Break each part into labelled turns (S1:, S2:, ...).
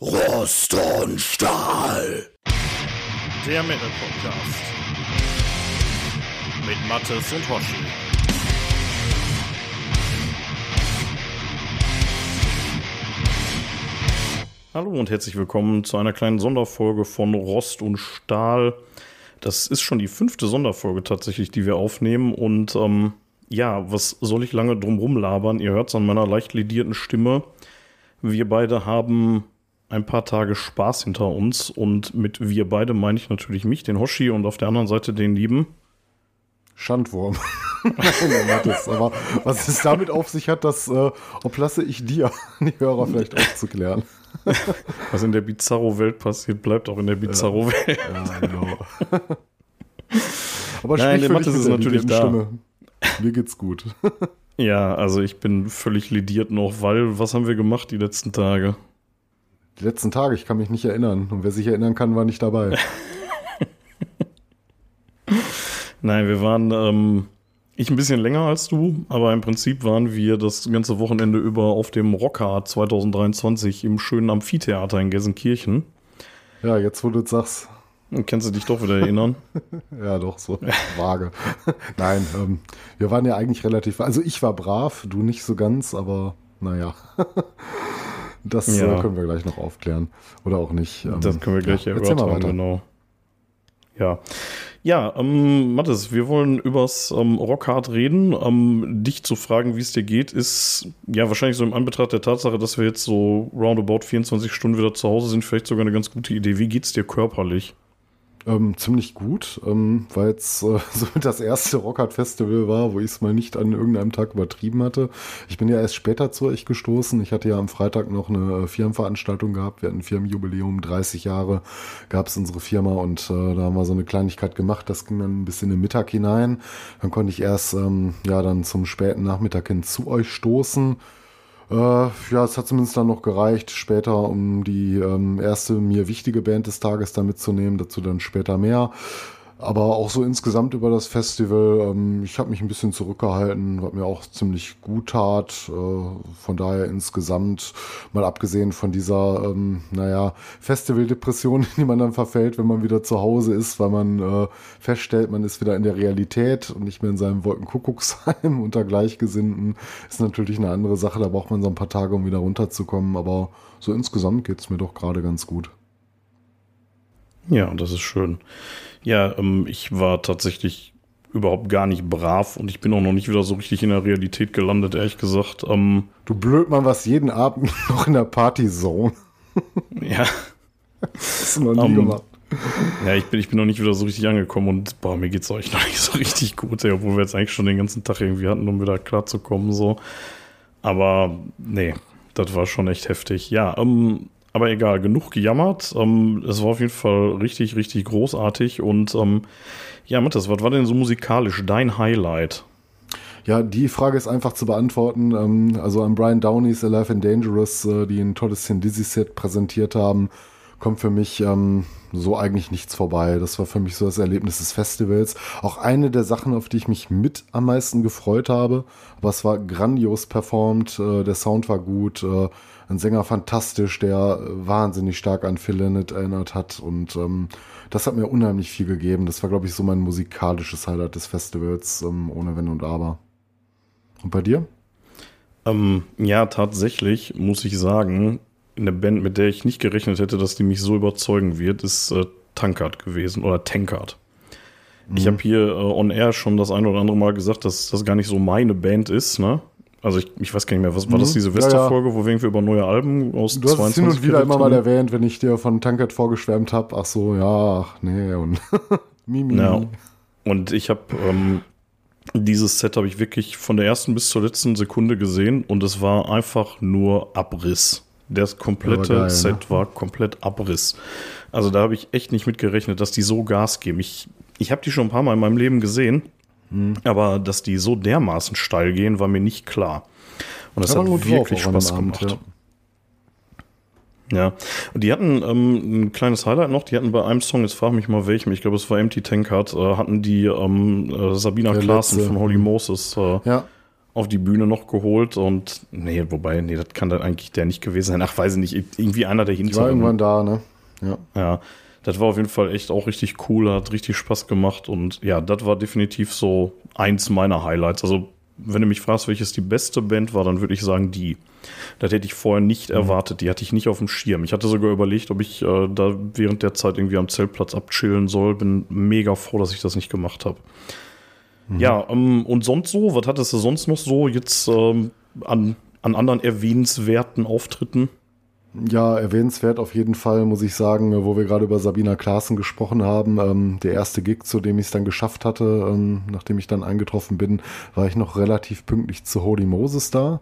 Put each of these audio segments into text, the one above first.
S1: Rost und Stahl.
S2: Der Metal Podcast. Mit Mattes und Hoshi. Hallo und herzlich willkommen zu einer kleinen Sonderfolge von Rost und Stahl. Das ist schon die fünfte Sonderfolge tatsächlich, die wir aufnehmen. Und ähm, ja, was soll ich lange drum rumlabern? Ihr hört es an meiner leicht ledierten Stimme. Wir beide haben ein paar Tage Spaß hinter uns. Und mit wir beide meine ich natürlich mich, den Hoshi, und auf der anderen Seite den lieben.
S3: Schandwurm. Mattes. Aber was es damit auf sich hat, das äh, oblasse ich dir, die Hörer vielleicht aufzuklären.
S2: Was in der Bizarro-Welt passiert, bleibt auch in der Bizarro-Welt.
S3: Ja, genau. Aber
S2: Nein, der Mattes ist natürlich da.
S3: Stimme. Mir geht's gut.
S2: Ja, also ich bin völlig lediert noch, weil was haben wir gemacht die letzten Tage?
S3: Die letzten Tage, ich kann mich nicht erinnern. Und wer sich erinnern kann, war nicht dabei.
S2: Nein, wir waren, ähm, ich ein bisschen länger als du, aber im Prinzip waren wir das ganze Wochenende über auf dem Rockhard 2023 im schönen Amphitheater in Gelsenkirchen.
S3: Ja, jetzt wo du es sagst.
S2: Kannst du dich doch wieder erinnern?
S3: Ja, doch, so vage. Nein, ähm, wir waren ja eigentlich relativ, also ich war brav, du nicht so ganz, aber naja. Das
S2: Ja.
S3: äh, können wir gleich noch aufklären. Oder auch nicht. Ähm,
S2: Das können wir gleich
S3: ja,
S2: erörtern,
S3: weiter.
S2: genau. Ja. Ja, ähm, Mathis, wir wollen übers ähm, Rockhard reden. Ähm, dich zu fragen, wie es dir geht, ist ja wahrscheinlich so im Anbetracht der Tatsache, dass wir jetzt so roundabout 24 Stunden wieder zu Hause sind, vielleicht sogar eine ganz gute Idee. Wie geht's dir körperlich?
S3: Ähm, ziemlich gut, ähm, weil es äh, so das erste Rockhard Festival war, wo ich es mal nicht an irgendeinem Tag übertrieben hatte. Ich bin ja erst später zu euch gestoßen. Ich hatte ja am Freitag noch eine äh, Firmenveranstaltung gehabt. Wir hatten ein Firmenjubiläum, 30 Jahre gab es unsere Firma und äh, da haben wir so eine Kleinigkeit gemacht. Das ging dann bis in den Mittag hinein. Dann konnte ich erst ähm, ja dann zum späten Nachmittag hin zu euch stoßen. Äh, ja, es hat zumindest dann noch gereicht, später, um die ähm, erste mir wichtige Band des Tages da mitzunehmen, dazu dann später mehr. Aber auch so insgesamt über das Festival, ähm, ich habe mich ein bisschen zurückgehalten, was mir auch ziemlich gut tat. Äh, von daher insgesamt, mal abgesehen von dieser, ähm, naja, Festivaldepression, in die man dann verfällt, wenn man wieder zu Hause ist, weil man äh, feststellt, man ist wieder in der Realität und nicht mehr in seinem Wolkenkuckucksheim unter Gleichgesinnten, ist natürlich eine andere Sache. Da braucht man so ein paar Tage, um wieder runterzukommen. Aber so insgesamt geht's mir doch gerade ganz gut.
S2: Ja, das ist schön. Ja, ähm, ich war tatsächlich überhaupt gar nicht brav und ich bin auch noch nicht wieder so richtig in der Realität gelandet, ehrlich gesagt. Ähm,
S3: Du Blödmann, was jeden Abend noch in der Partyzone.
S2: ja.
S3: Das hast du noch nie
S2: Ähm,
S3: gemacht.
S2: Ja, ich bin, ich bin noch nicht wieder so richtig angekommen und boah, mir geht's euch noch nicht so richtig gut, ey, obwohl wir jetzt eigentlich schon den ganzen Tag irgendwie hatten, um wieder klarzukommen, so. Aber nee, das war schon echt heftig. Ja, ähm, aber egal, genug gejammert. Ähm, es war auf jeden Fall richtig, richtig großartig und ähm, ja, Matthias, was war denn so musikalisch dein Highlight?
S3: Ja, die Frage ist einfach zu beantworten. Ähm, also an Brian Downey's Alive and Dangerous, äh, die ein tolles Sin Dizzy Set präsentiert haben, kommt für mich ähm, so eigentlich nichts vorbei. Das war für mich so das Erlebnis des Festivals. Auch eine der Sachen, auf die ich mich mit am meisten gefreut habe. Aber es war grandios performt, äh, der Sound war gut, äh, ein Sänger fantastisch, der wahnsinnig stark an Phil Lynott erinnert hat und ähm, das hat mir unheimlich viel gegeben. Das war, glaube ich, so mein musikalisches Highlight des Festivals, ähm, ohne Wenn und Aber. Und bei dir?
S2: Ähm, ja, tatsächlich muss ich sagen, eine Band, mit der ich nicht gerechnet hätte, dass die mich so überzeugen wird, ist äh, Tankard gewesen oder Tankard. Ich
S3: Mhm.
S2: habe hier äh, on air schon das ein oder andere Mal gesagt, dass das gar nicht so meine Band ist, ne? Also ich, ich weiß gar nicht mehr, was war das,
S3: Mhm.
S2: die
S3: Ja,
S2: Silvesterfolge, wo wir irgendwie über neue Alben aus
S3: Du hast es hin und wieder immer mal erwähnt, wenn ich dir von Tankard vorgeschwärmt habe. Ach so, ja, ach nee und Mimi.
S2: Ja. Und ich habe ähm, dieses Set habe ich wirklich von der ersten bis zur letzten Sekunde gesehen und es war einfach nur Abriss. Das komplette
S3: Ja, geil,
S2: Set war komplett Abriss. Also da habe ich echt nicht mit gerechnet, dass die so Gas geben. Ich, ich habe die schon ein paar Mal in meinem Leben gesehen,
S3: Mhm.
S2: aber dass die so dermaßen steil gehen, war mir nicht klar. Und das
S3: Ja,
S2: hat
S3: drauf
S2: wirklich
S3: dem
S2: Spaß
S3: Abend,
S2: gemacht. Ja, und die hatten ähm, ein kleines Highlight noch, die hatten bei einem Song, jetzt frag mich mal welchem, ich glaube es war Empty Tankard, äh, hatten die ähm, äh, Sabina
S3: Der
S2: Klaassen
S3: letzte.
S2: von Holy Moses äh,
S3: Ja,
S2: auf die Bühne noch geholt und nee, wobei, nee, das kann dann eigentlich der nicht gewesen sein. Ach, weiß ich nicht, irgendwie einer der
S3: hinter. war irgendwann da, ne?
S2: Ja. Ja, das war auf jeden Fall echt auch richtig cool, hat richtig Spaß gemacht und ja, das war definitiv so eins meiner Highlights. Also, wenn du mich fragst, welches die beste Band war, dann würde ich sagen die. Das hätte ich vorher nicht mhm. erwartet, die hatte ich nicht auf dem Schirm. Ich hatte sogar überlegt, ob ich äh, da während der Zeit irgendwie am Zeltplatz abchillen soll. Bin mega froh, dass ich das nicht gemacht habe. Mhm. Ja, ähm, und sonst so, was hattest du sonst noch so jetzt ähm, an, an anderen erwähnenswerten Auftritten?
S3: Ja, erwähnenswert auf jeden Fall, muss ich sagen, wo wir gerade über Sabina Klaassen gesprochen haben. Ähm, der erste Gig, zu dem ich es dann geschafft hatte, ähm, nachdem ich dann eingetroffen bin, war ich noch relativ pünktlich zu Holy Moses da.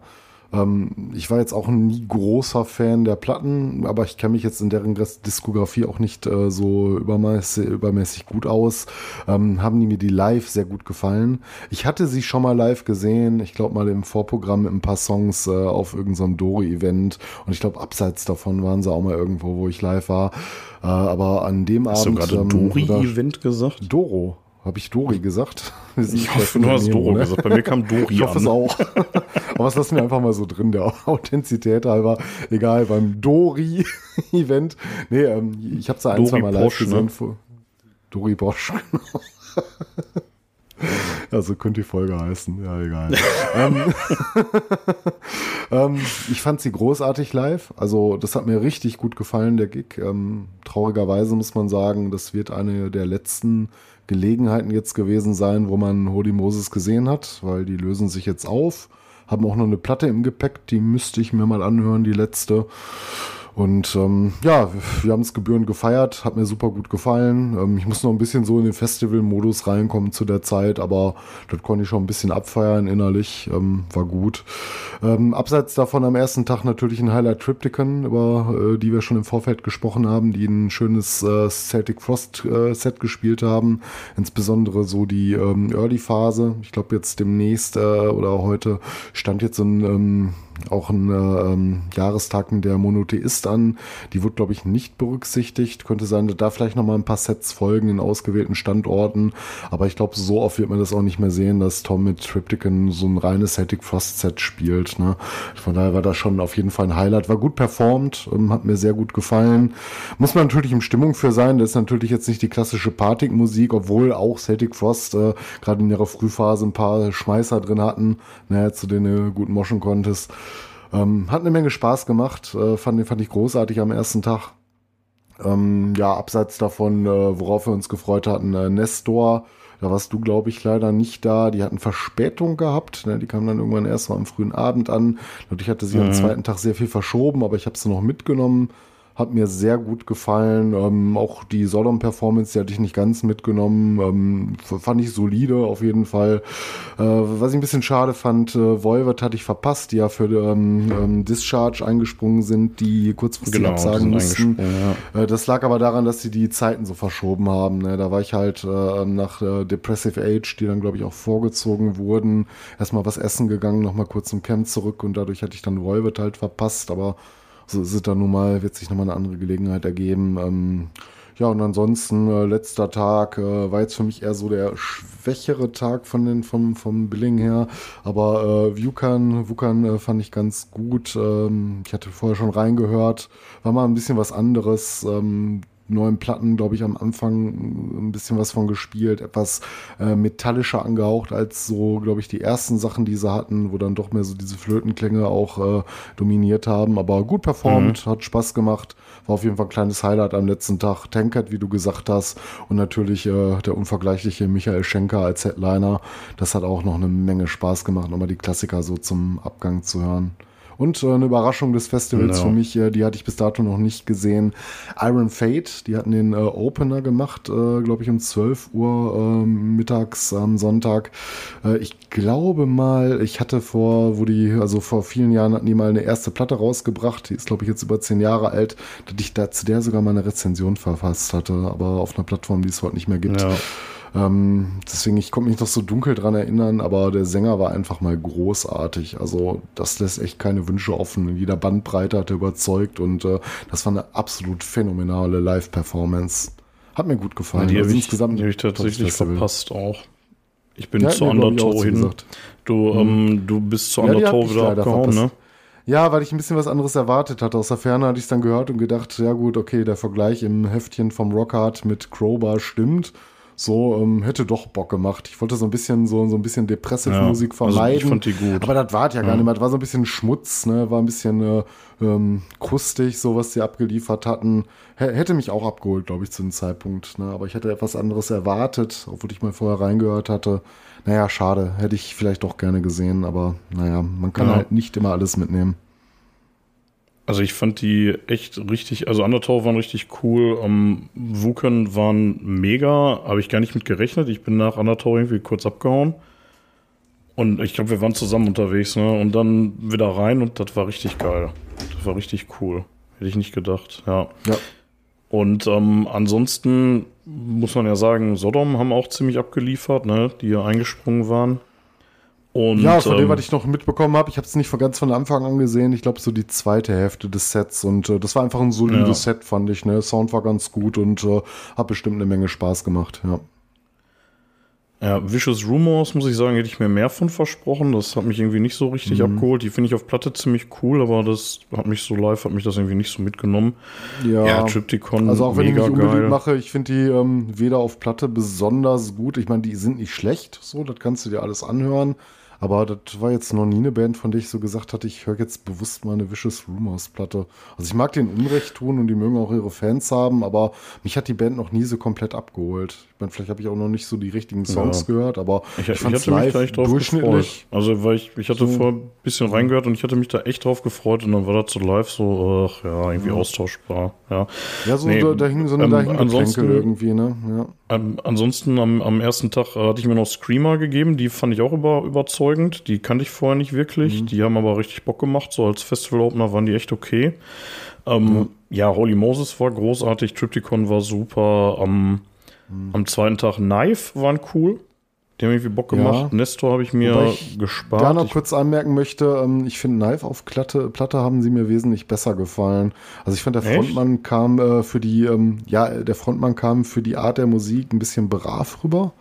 S3: Ähm, ich war jetzt auch nie großer Fan der Platten, aber ich kenne mich jetzt in deren Diskografie auch nicht äh, so übermäßig, übermäßig gut aus. Ähm, haben die mir die live sehr gut gefallen. Ich hatte sie schon mal live gesehen, ich glaube mal im Vorprogramm mit ein paar Songs äh, auf irgendeinem so Dori-Event und ich glaube abseits davon waren sie auch mal irgendwo, wo ich live war. Äh, aber an dem
S2: Hast
S3: Abend.
S2: Hast du gerade ähm, Dori-Event gesagt?
S3: Doro. Habe ich Dori gesagt?
S2: Ich hoffe, du hast Doro ne? gesagt. Bei mir kam Dori
S3: Ich hoffe an. es auch. Aber das lassen wir einfach mal so drin, der Authentizität halber. Egal, beim Dori-Event. Nee, ähm, ich habe es ein, zwei Mal live gesehen. Ne? Dori Bosch, genau. Ja, so könnte die Folge heißen. Ja, egal. ähm, ähm, ich fand sie großartig live. Also, das hat mir richtig gut gefallen, der Gig. Ähm, traurigerweise muss man sagen, das wird eine der letzten Gelegenheiten jetzt gewesen sein, wo man Holy Moses gesehen hat, weil die lösen sich jetzt auf. Haben auch noch eine Platte im Gepäck, die müsste ich mir mal anhören, die letzte. Und ähm, ja, wir haben es gebührend gefeiert, hat mir super gut gefallen. Ähm, ich muss noch ein bisschen so in den Festival-Modus reinkommen zu der Zeit, aber das konnte ich schon ein bisschen abfeiern innerlich, ähm, war gut. Ähm, abseits davon am ersten Tag natürlich ein Highlight Triptychon, über äh, die wir schon im Vorfeld gesprochen haben, die ein schönes äh, Celtic Frost äh, Set gespielt haben, insbesondere so die ähm, Early-Phase. Ich glaube jetzt demnächst äh, oder heute stand jetzt so ein ähm, auch ein äh, ähm, Jahrestag der Monotheist an. Die wird, glaube ich, nicht berücksichtigt. Könnte sein, da vielleicht noch mal ein paar Sets folgen in ausgewählten Standorten. Aber ich glaube, so oft wird man das auch nicht mehr sehen, dass Tom mit Triptychon so ein reines Celtic Frost Set spielt. Ne? Von daher war das schon auf jeden Fall ein Highlight. War gut performt, ähm, hat mir sehr gut gefallen. Muss man natürlich in Stimmung für sein. Das ist natürlich jetzt nicht die klassische Party-Musik, obwohl auch Celtic Frost äh, gerade in ihrer Frühphase ein paar Schmeißer drin hatten, ne, zu denen du gut moschen konntest. Ähm, hat eine Menge Spaß gemacht, äh, fand, fand ich großartig am ersten Tag. Ähm, ja, abseits davon, äh, worauf wir uns gefreut hatten, äh, Nestor, da warst du, glaube ich, leider nicht da. Die hatten Verspätung gehabt. Ne? Die kamen dann irgendwann erst mal am frühen Abend an. Ich hatte sie mhm. am zweiten Tag sehr viel verschoben, aber ich habe sie noch mitgenommen hat mir sehr gut gefallen. Ähm, auch die Sodom-Performance, die hatte ich nicht ganz mitgenommen. Ähm, fand ich solide auf jeden Fall. Äh, was ich ein bisschen schade fand, äh, Volvet hatte ich verpasst, die ja für ähm, ähm, Discharge eingesprungen sind, die kurzfristig genau, absagen mussten. Ja. Äh, das lag aber daran, dass sie die Zeiten so verschoben haben. Ne? Da war ich halt äh, nach äh, Depressive Age, die dann, glaube ich, auch vorgezogen wurden, erstmal was essen gegangen, nochmal kurz zum Camp zurück und dadurch hatte ich dann Volvet halt verpasst, aber so ist es dann nun mal, wird sich nochmal eine andere Gelegenheit ergeben. Ähm, ja, und ansonsten, äh, letzter Tag äh, war jetzt für mich eher so der schwächere Tag von den, vom, vom Billing her. Aber äh, Vukan, Vukan äh, fand ich ganz gut. Ähm, ich hatte vorher schon reingehört. War mal ein bisschen was anderes. Ähm, neuen Platten, glaube ich, am Anfang ein bisschen was von gespielt, etwas äh, metallischer angehaucht als so, glaube ich, die ersten Sachen, die sie hatten, wo dann doch mehr so diese Flötenklänge auch äh, dominiert haben. Aber gut performt, mhm. hat Spaß gemacht, war auf jeden Fall ein kleines Highlight am letzten Tag. Tankert, wie du gesagt hast, und natürlich äh, der unvergleichliche Michael Schenker als Headliner. Das hat auch noch eine Menge Spaß gemacht, nochmal die Klassiker so zum Abgang zu hören. Und äh, eine Überraschung des Festivals no. für mich, äh, die hatte ich bis dato noch nicht gesehen. Iron Fate, die hatten den äh, Opener gemacht, äh, glaube ich, um 12 Uhr äh, mittags am Sonntag. Äh, ich glaube mal, ich hatte vor, wo die, also vor vielen Jahren hatten die mal eine erste Platte rausgebracht, die ist, glaube ich, jetzt über zehn Jahre alt, dass ich da zu der sogar mal eine Rezension verfasst hatte, aber auf einer Plattform, die es heute nicht mehr gibt. Ja. Ähm, deswegen, ich konnte mich noch so dunkel dran erinnern, aber der Sänger war einfach mal großartig. Also das lässt echt keine Wünsche offen. In jeder Bandbreite hat er überzeugt und äh, das war eine absolut phänomenale Live-Performance. Hat mir gut gefallen. Ja,
S2: die also habe ich, insgesamt die hab ich tatsächlich verpasst auch. Ich bin ja, zu Undertow hin. Du, ähm, du bist zu
S3: Ja,
S2: Undertow
S3: ich
S2: wieder abgehauen, ne?
S3: Ja, weil ich ein bisschen was anderes erwartet hatte. Aus der Ferne hatte ich es dann gehört und gedacht, ja gut, okay, der Vergleich im Heftchen vom Rockhard mit Crowbar stimmt. So, ähm, hätte doch Bock gemacht. Ich wollte so ein bisschen so, so ein bisschen depressive
S2: Ja,
S3: Musik
S2: also ich
S3: vermeiden.
S2: fand die gut.
S3: Aber das war ja gar
S2: Ja.
S3: nicht mehr. Das war so ein bisschen Schmutz, ne? War ein bisschen äh, ähm, krustig, so was sie abgeliefert hatten. H hätte mich auch abgeholt, glaube ich, zu dem Zeitpunkt. Ne? Aber ich hätte etwas anderes erwartet, obwohl ich mal vorher reingehört hatte. Naja, schade. Hätte ich vielleicht doch gerne gesehen, aber naja, man kann
S2: Ja.
S3: halt nicht immer alles mitnehmen.
S2: Also ich fand die echt richtig, also Undertow waren richtig cool, ähm, Wuken waren mega, habe ich gar nicht mit gerechnet. Ich bin nach Undertow irgendwie kurz abgehauen. Und ich glaube, wir waren zusammen unterwegs, ne? Und dann wieder rein und das war richtig geil. Das war richtig cool. Hätte ich nicht gedacht, ja.
S3: Ja.
S2: Und ähm, ansonsten muss man ja sagen, Sodom haben auch ziemlich abgeliefert, ne? Die ja eingesprungen waren. Und,
S3: ja, von dem,
S2: ähm,
S3: was ich noch mitbekommen habe, ich habe es nicht von ganz von Anfang an gesehen. Ich glaube, so die zweite Hälfte des Sets. Und äh, das war einfach ein solides
S2: Ja.
S3: Set, fand ich. Ne? Sound war ganz gut und äh, hat bestimmt eine Menge Spaß gemacht. Ja.
S2: Ja, Vicious Rumors, muss ich sagen, hätte ich mir mehr von versprochen. Das hat mich irgendwie nicht so richtig
S3: Mhm.
S2: abgeholt. Die finde ich auf Platte ziemlich cool, aber das hat mich so live, hat mich das irgendwie nicht so mitgenommen.
S3: Ja,
S2: Triptychon,
S3: also auch wenn ich mich
S2: mega
S3: unbeliebt
S2: geil.
S3: mache, ich finde die ähm, weder auf Platte besonders gut. Ich meine, die sind nicht schlecht, so, das kannst du dir alles anhören. Aber das war jetzt noch nie eine Band, von der ich so gesagt hatte, ich höre jetzt bewusst mal eine Vicious Rumors Platte. Also ich mag den Unrecht tun und die mögen auch ihre Fans haben, aber mich hat die Band noch nie so komplett abgeholt. Ich meine, vielleicht habe ich auch noch nicht so die richtigen Songs
S2: Ja.
S3: gehört, aber
S2: Ich,
S3: ich,
S2: ich, hatte mich echt drauf
S3: durchschnittlich.
S2: gefreut. Also, weil ich, ich hatte
S3: So.
S2: vorher ein bisschen reingehört und ich hatte mich da echt drauf gefreut und dann war das so live so, ach ja, irgendwie austauschbar. Ja,
S3: Ja, so
S2: Nee,
S3: da, da hing so eine
S2: ähm, ansonsten-
S3: irgendwie, ne? Ja.
S2: Ähm, ansonsten am, am ersten Tag äh, hatte ich mir noch Screamer gegeben, die fand ich auch über, überzeugend. Die kannte ich vorher nicht wirklich. Die haben aber richtig Bock gemacht. So als Festival-Opener waren die echt okay. Ähm, ja. Holy Moses war großartig, Triptychon war super. Am, am zweiten Tag Knife waren cool. Die haben irgendwie Bock
S3: Ja.
S2: gemacht. Nestor habe ich mir
S3: ich
S2: gespart.
S3: Da noch
S2: Ich-
S3: kurz anmerken möchte, ähm, ich finde Knife auf Platte, Platte haben sie mir wesentlich besser gefallen. Also ich fand der
S2: Echt?
S3: Frontmann kam äh, für die, ähm, ja, der Frontmann kam für die Art der Musik ein bisschen brav rüber.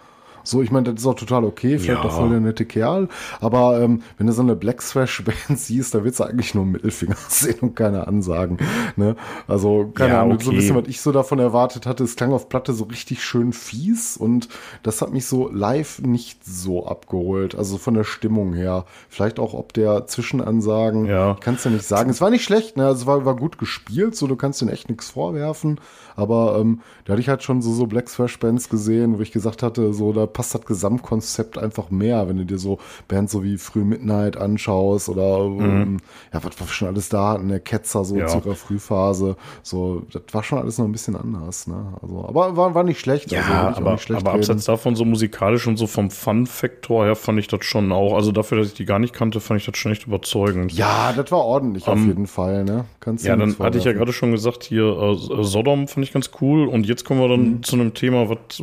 S3: So, ich meine, das ist auch total okay, vielleicht
S2: Ja.
S3: auch voll der nette Kerl. Aber ähm, wenn du so eine Black Thrash-Band siehst, da willst du eigentlich nur Mittelfinger sehen und keine Ansagen. Ne? Also, keine
S2: Ja,
S3: Ahnung, so ein
S2: okay.
S3: bisschen, was ich so davon erwartet hatte, es klang auf Platte so richtig schön fies und das hat mich so live nicht so abgeholt. Also von der Stimmung her. Vielleicht auch ob der Zwischenansagen.
S2: Ja.
S3: Ich kann es ja nicht sagen. Es war nicht schlecht, ne? Also Es war, war gut gespielt, so du kannst denen echt nichts vorwerfen. Aber ähm, da hatte ich halt schon so, so Black Thrash Bands gesehen, wo ich gesagt hatte, so da passt das Gesamtkonzept einfach mehr, wenn du dir so Bands so wie Früh Midnight anschaust oder ähm, ja, was wir schon alles da hatten, der Ketzer so
S2: Mhm. Ja.
S3: zu ihrer Frühphase. So, das war schon alles noch ein bisschen anders, ne? Also, aber war, war nicht schlecht. also,
S2: Ja,
S3: auch
S2: aber,
S3: schlecht
S2: aber abseits davon, so musikalisch und so vom Fun-Faktor her, fand ich das schon auch. Also dafür, dass ich die gar nicht kannte, fand ich das schon echt überzeugend.
S3: Ja, das war ordentlich auf
S2: Ähm,
S3: jeden Fall, ne? Kannst
S2: Ja, dann hatte ich ja gerade schon gesagt, hier äh, Sodom fand ich ganz cool. Und jetzt kommen wir dann
S3: Mhm.
S2: zu einem Thema, was,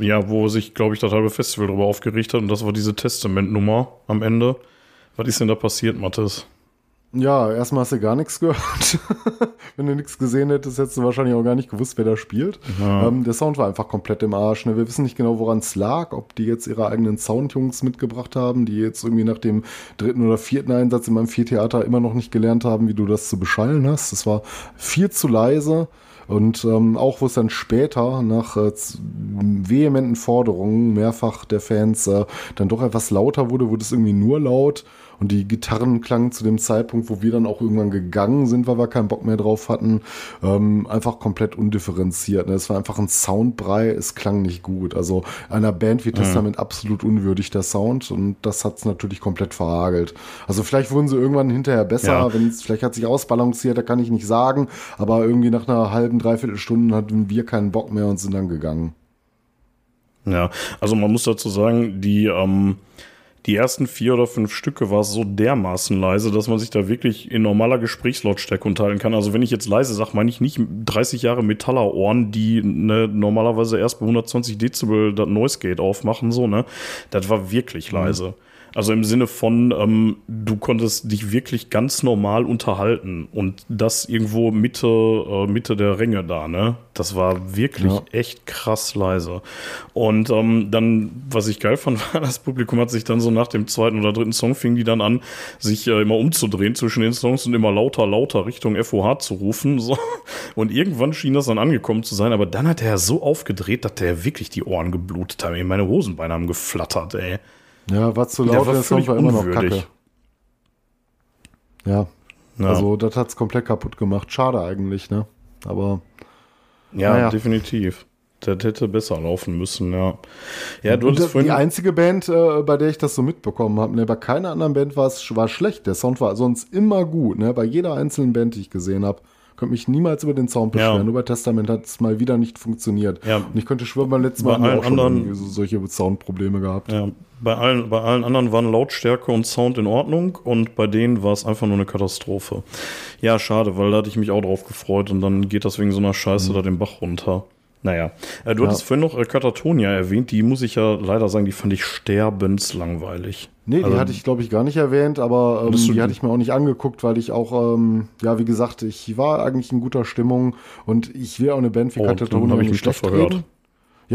S2: ja, wo sich, glaube ich, das halbe Festival darüber aufgeregt hat. Und das war diese Testament-Nummer am Ende. Was ist denn da passiert, Mathis?
S3: Ja, erstmal hast du gar nichts gehört. Wenn du nichts gesehen hättest, hättest du wahrscheinlich auch gar nicht gewusst, wer da spielt. Ähm, der Sound war einfach komplett im Arsch. Ne? Wir wissen nicht genau, woran es lag, ob die jetzt ihre eigenen Soundjungs mitgebracht haben, die jetzt irgendwie nach dem dritten oder vierten Einsatz in meinem Viertheater immer noch nicht gelernt haben, wie du das zu beschallen hast. Das war viel zu leise. Und ähm, auch wo es dann später nach äh, vehementen Forderungen mehrfach der Fans äh, dann doch etwas lauter wurde, wurde es irgendwie nur laut. Und die Gitarren klangen zu dem Zeitpunkt, wo wir dann auch irgendwann gegangen sind, weil wir keinen Bock mehr drauf hatten, ähm, einfach komplett undifferenziert. Ne? Es war einfach ein Soundbrei, es klang nicht gut. Also einer Band wie Testament absolut unwürdig der Sound und das hat es natürlich komplett verhagelt. Also vielleicht wurden sie irgendwann hinterher besser,
S2: Ja.
S3: wenn es vielleicht hat sich ausbalanciert, da kann ich nicht sagen, aber irgendwie nach einer halben, dreiviertel Stunde hatten wir keinen Bock mehr und sind dann gegangen.
S2: Ja, also man muss dazu sagen, die, ähm, die ersten vier oder fünf Stücke war es so dermaßen leise, dass man sich da wirklich in normaler Gesprächslautstärke unterhalten kann. Also wenn ich jetzt leise sage, meine ich nicht 30 Jahre Metallerohren, die ne, normalerweise erst bei 120 Dezibel das Noise Gate aufmachen, so, ne? Das war wirklich leise. Also im Sinne von, ähm, du konntest dich wirklich ganz normal unterhalten und das irgendwo Mitte, äh, Mitte der Ränge da, ne? Das war wirklich ja. echt krass leise. Und ähm, dann, was ich geil fand, war, das Publikum hat sich dann so nach dem zweiten oder dritten Song fing die dann an, sich äh, immer umzudrehen zwischen den Songs und immer lauter, lauter Richtung FOH zu rufen. So. Und irgendwann schien das dann angekommen zu sein, aber dann hat er so aufgedreht, dass der wirklich die Ohren geblutet haben. Meine Hosenbeine haben geflattert, ey.
S3: Ja, war zu laut, der, war der Song war immer noch kacke. Ja. ja. Also, das hat's komplett kaputt gemacht. Schade eigentlich, ne? Aber.
S2: Ja, naja. definitiv. Das hätte besser laufen müssen, ja. Ja, du hattest
S3: vorhin. Die einzige Band, äh, bei der ich das so mitbekommen habe, ne, bei keiner anderen Band war es war schlecht. Der Sound war sonst immer gut, ne? Bei jeder einzelnen Band, die ich gesehen habe. Könnte mich niemals über den Sound beschweren. Ja. Nur bei Testament hat es mal wieder nicht funktioniert. Ja. Und ich könnte schwören, beim letzten Mal
S2: haben wir auch
S3: anderen, schon solche Soundprobleme gehabt.
S2: Ja, bei allen, bei allen anderen waren Lautstärke und Sound in Ordnung und bei denen war es einfach nur eine Katastrophe. Ja, schade, weil da hatte ich mich auch drauf gefreut und dann geht das wegen so einer Scheiße mhm. da den Bach runter. Naja, äh, du ja. hattest vorhin noch äh, Katatonia erwähnt, die muss ich ja leider sagen, die fand ich sterbenslangweilig.
S3: Nee, die also, hatte ich glaube ich gar nicht erwähnt, aber ähm, die hatte ich mir auch nicht angeguckt, weil ich auch, ähm, ja, wie gesagt, ich war eigentlich in guter Stimmung und ich will auch eine Band wie oh, Katatonia nicht schlecht reden.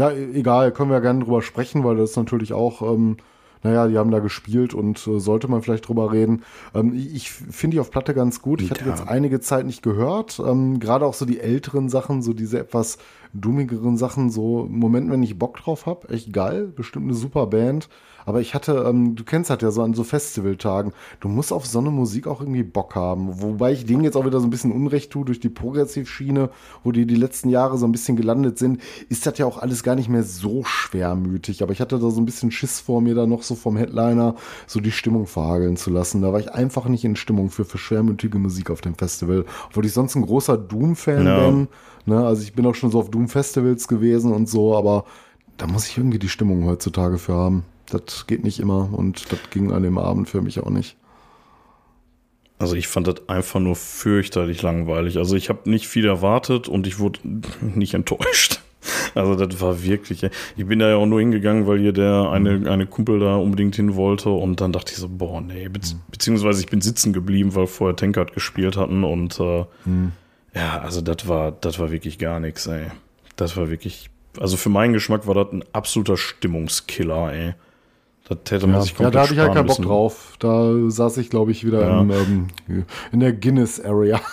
S3: Ja, e-, egal, können wir gerne drüber sprechen, weil das ist natürlich auch, ähm, naja, die haben da gespielt und äh, sollte man vielleicht drüber reden. Ähm, ich finde die auf Platte ganz gut. Ich hatte jetzt einige Zeit nicht gehört. Ähm, Gerade auch so die älteren Sachen, so diese etwas dummigeren Sachen, so Moment, wenn ich Bock drauf habe, echt geil, bestimmt eine super Band. Aber ich hatte, ähm, du kennst halt ja so an so Festivaltagen, du musst auf so eine Musik auch irgendwie Bock haben. Wobei ich denen jetzt auch wieder so ein bisschen Unrecht tue durch die Progressivschiene, wo die die letzten Jahre so ein bisschen gelandet sind, ist das ja auch alles gar nicht mehr so schwermütig. Aber ich hatte da so ein bisschen Schiss vor mir, da noch so vom Headliner so die Stimmung verhageln zu lassen. Da war ich einfach nicht in Stimmung für, für schwermütige Musik auf dem Festival. Obwohl ich sonst ein großer Doom-Fan ja. bin. Ne? Also ich bin auch schon so auf Doom-Festivals gewesen und so, aber da muss ich irgendwie die Stimmung heutzutage für haben. Das geht nicht immer und das ging an dem Abend für mich auch nicht.
S2: Also ich fand das einfach nur fürchterlich langweilig. Also ich habe nicht viel erwartet und ich wurde nicht enttäuscht. Also das war wirklich. Ich bin da ja auch nur hingegangen, weil hier der eine, eine Kumpel da unbedingt hin wollte und dann dachte ich so, boah, nee, Be mhm. beziehungsweise ich bin sitzen geblieben, weil vorher Tankard gespielt hatten und äh, mhm. Ja, also das war, das war wirklich gar nichts, ey. Das war wirklich, also für meinen Geschmack war das ein absoluter Stimmungskiller, ey.
S3: Das hätte man ja, sich Ja, da hatte ich halt keinen Bock drauf. Da saß ich, glaube ich, wieder ja. in, ähm, in der Guinness-Area.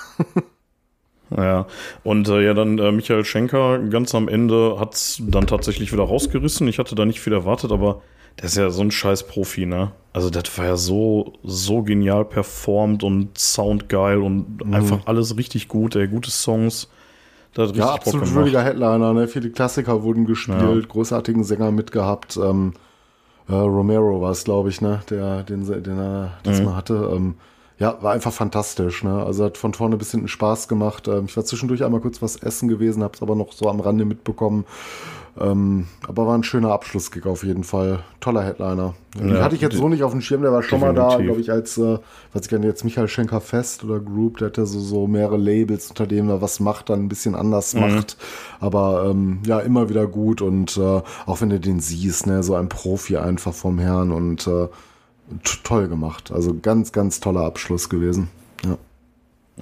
S2: Ja, und äh, ja, dann äh, Michael Schenker ganz am Ende hat es dann tatsächlich wieder rausgerissen. Ich hatte da nicht viel erwartet, aber der ist ja so ein scheiß Profi, ne? Also das war ja so, so genial performt und soundgeil und mhm. einfach alles richtig gut, ey, gute Songs.
S3: ja, absolut würdiger Headliner, ne? Viele Klassiker wurden gespielt, ja. großartigen Sänger mitgehabt. Ähm, äh, Romero war es, glaube ich, ne, der, den, den er das mhm. mal hatte. Ähm, ja, war einfach fantastisch. Ne? Also hat von vorne bis hinten Spaß gemacht. Ähm, ich war zwischendurch einmal kurz was essen gewesen, habe es aber noch so am Rande mitbekommen. Ähm, aber war ein schöner Abschlussgig auf jeden Fall. Toller Headliner. Den ja, hatte ich jetzt so nicht auf dem Schirm, der war schon definitiv. mal da, glaube ich, als, äh, was ich gerne jetzt Michael Schenker Fest oder Group, der hatte so, so mehrere Labels, unter denen er was macht, dann ein bisschen anders mhm. macht. Aber ähm, ja, immer wieder gut und äh, auch wenn du den siehst, ne, so ein Profi einfach vom Herrn und äh, toll gemacht. Also ganz, ganz toller Abschluss gewesen. Ja.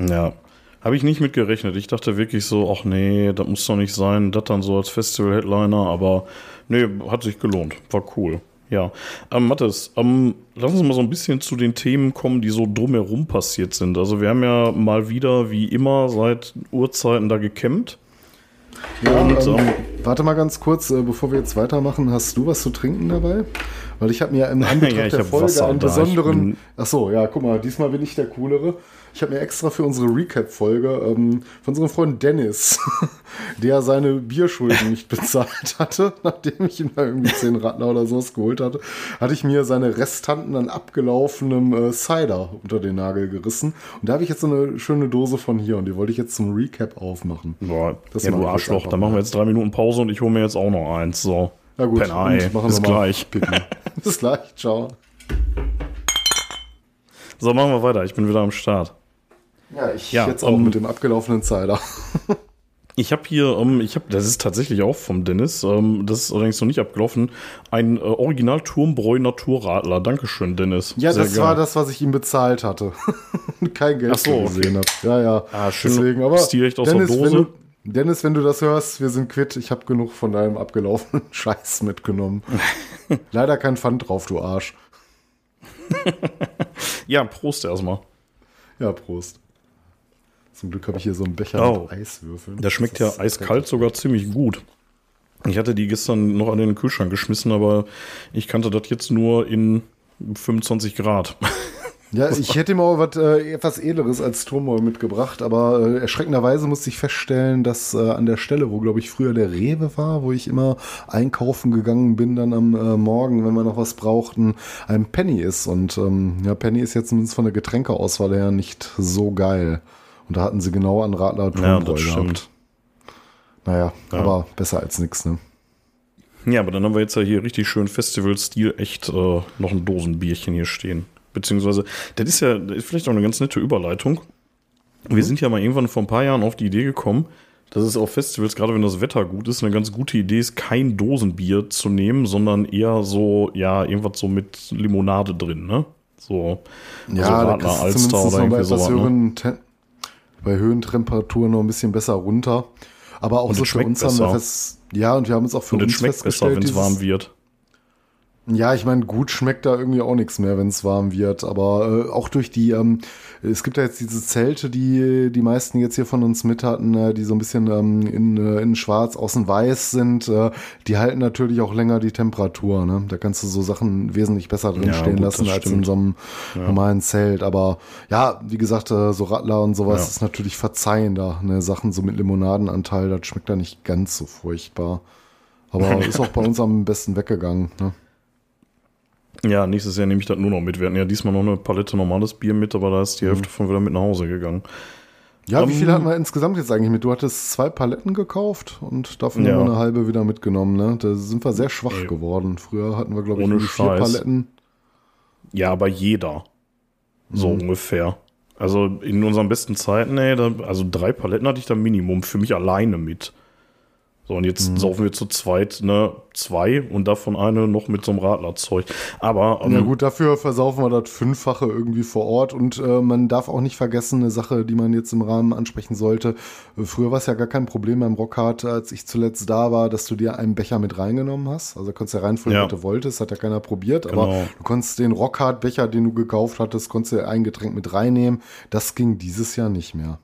S2: Ja. Habe ich nicht mit gerechnet. Ich dachte wirklich so, ach nee, das muss doch nicht sein. Das dann so als Festival-Headliner, aber nee, hat sich gelohnt. War cool. Ja. Ähm, Mathis, ähm, lass uns mal so ein bisschen zu den Themen kommen, die so drumherum passiert sind. Also wir haben ja mal wieder, wie immer, seit Urzeiten da gekämmt.
S3: Ja, ähm, warte mal ganz kurz, äh, bevor wir jetzt weitermachen. Hast du was zu trinken dabei? Weil ich habe mir im Anbetracht ja, der Folge Wasser einen besonderen. Ach so, ja, guck mal, diesmal bin ich der coolere. Ich habe mir extra für unsere Recap-Folge ähm, von unserem Freund Dennis, der seine Bierschulden nicht bezahlt hatte, nachdem ich ihm da irgendwie 10 Radler oder sowas geholt hatte, hatte ich mir seine Restanten an abgelaufenem äh, Cider unter den Nagel gerissen. Und da habe ich jetzt so eine schöne Dose von hier und die wollte ich jetzt zum Recap aufmachen.
S2: Boah, das ja, du Arschloch, dann machen wir jetzt drei Minuten Pause und ich hole mir jetzt auch noch eins. So.
S3: Na gut,
S2: Penei.
S3: bis gleich. bis gleich, ciao.
S2: So, machen wir weiter. Ich bin wieder am Start.
S3: Ja, ich ja, jetzt auch um, mit dem abgelaufenen Cider.
S2: Ich habe hier, ähm, ich habe, das ist tatsächlich auch vom Dennis, ähm, das ist allerdings noch nicht abgelaufen, ein äh, Original Turmbräu Naturradler. Dankeschön, Dennis.
S3: Ja, Sehr das geil. war das, was ich ihm bezahlt hatte. Kein Geld Ach so, gesehen okay. habe. Ja, ja.
S2: Ah, schön. Deswegen, aber
S3: Stilrecht aus Dennis, der Dose. Wenn du, Dennis, wenn du das hörst, wir sind quitt. Ich habe genug von deinem abgelaufenen Scheiß mitgenommen. Leider kein Pfand drauf, du Arsch.
S2: ja, Prost erstmal.
S3: Ja, Prost. Zum Glück habe ich hier so einen Becher oh. mit Eiswürfeln.
S2: Der schmeckt ja eiskalt sogar ziemlich gut. Ich hatte die gestern noch an den Kühlschrank geschmissen, aber ich kannte das jetzt nur in 25 Grad.
S3: Ja, ich hätte mal was äh, etwas Edleres als Turmbau mitgebracht, aber äh, erschreckenderweise musste ich feststellen, dass äh, an der Stelle, wo glaube ich früher der Rewe war, wo ich immer einkaufen gegangen bin, dann am äh, Morgen, wenn wir noch was brauchten, ein Penny ist. Und ähm, ja, Penny ist jetzt zumindest von der Getränkeauswahl her nicht so geil. Und da hatten sie genau an Radler Turmbräu ja, gehabt. Naja, ja. aber besser als nichts, ne?
S2: Ja, aber dann haben wir jetzt ja hier richtig schön Festival-Stil echt äh, noch ein Dosenbierchen hier stehen. Beziehungsweise, das ist ja das ist vielleicht auch eine ganz nette Überleitung. Wir mhm. sind ja mal irgendwann vor ein paar Jahren auf die Idee gekommen, dass es auf Festivals, gerade wenn das Wetter gut ist, eine ganz gute Idee ist, kein Dosenbier zu nehmen, sondern eher so, ja, irgendwas so mit Limonade drin, ne? So,
S3: ja, so Radler, Alster oder irgendwie sowas. Ne? Bei Höhentemperaturen noch ein bisschen besser runter. Aber auch
S2: und so für uns besser. haben wir fest,
S3: ja, und wir haben uns auch für
S2: und
S3: uns
S2: schmeckt besser, wenn es warm wird.
S3: Ja, ich meine, gut schmeckt da irgendwie auch nichts mehr, wenn es warm wird. Aber äh, auch durch die, ähm, es gibt ja jetzt diese Zelte, die die meisten jetzt hier von uns mit hatten, äh, die so ein bisschen ähm, in, äh, in schwarz, außen weiß sind. Äh, die halten natürlich auch länger die Temperatur. Ne? Da kannst du so Sachen wesentlich besser drin ja, stehen gut, lassen als stimmt. in so einem ja. normalen Zelt. Aber ja, wie gesagt, äh, so Radler und sowas ja. ist natürlich verzeihender. Ne? Sachen so mit Limonadenanteil, das schmeckt da nicht ganz so furchtbar. Aber ist auch bei uns am besten weggegangen. Ne?
S2: Ja, nächstes Jahr nehme ich das nur noch mit. Wir hatten ja diesmal noch eine Palette normales Bier mit, aber da ist die mhm. Hälfte von wieder mit nach Hause gegangen.
S3: Ja, um, wie viel hatten wir insgesamt jetzt eigentlich mit? Du hattest zwei Paletten gekauft und davon ja. haben wir eine halbe wieder mitgenommen. Ne? Da sind wir sehr schwach Ey. geworden. Früher hatten wir, glaube ich, vier. Paletten.
S2: Ja, aber jeder. So mhm. ungefähr. Also in unseren besten Zeiten, ey, da, also drei Paletten hatte ich da Minimum für mich alleine mit. So, und jetzt mhm. saufen wir zu zweit, ne, zwei und davon eine noch mit so einem Radlerzeug. Aber.
S3: Ähm, ja, gut, dafür versaufen wir das Fünffache irgendwie vor Ort und äh, man darf auch nicht vergessen, eine Sache, die man jetzt im Rahmen ansprechen sollte. Früher war es ja gar kein Problem beim Rockhard, als ich zuletzt da war, dass du dir einen Becher mit reingenommen hast. Also konntest ja reinfüllen, ja. was du wolltest, hat ja keiner probiert, genau. aber du konntest den Rockhard-Becher, den du gekauft hattest, konntest du ein Getränk mit reinnehmen. Das ging dieses Jahr nicht mehr.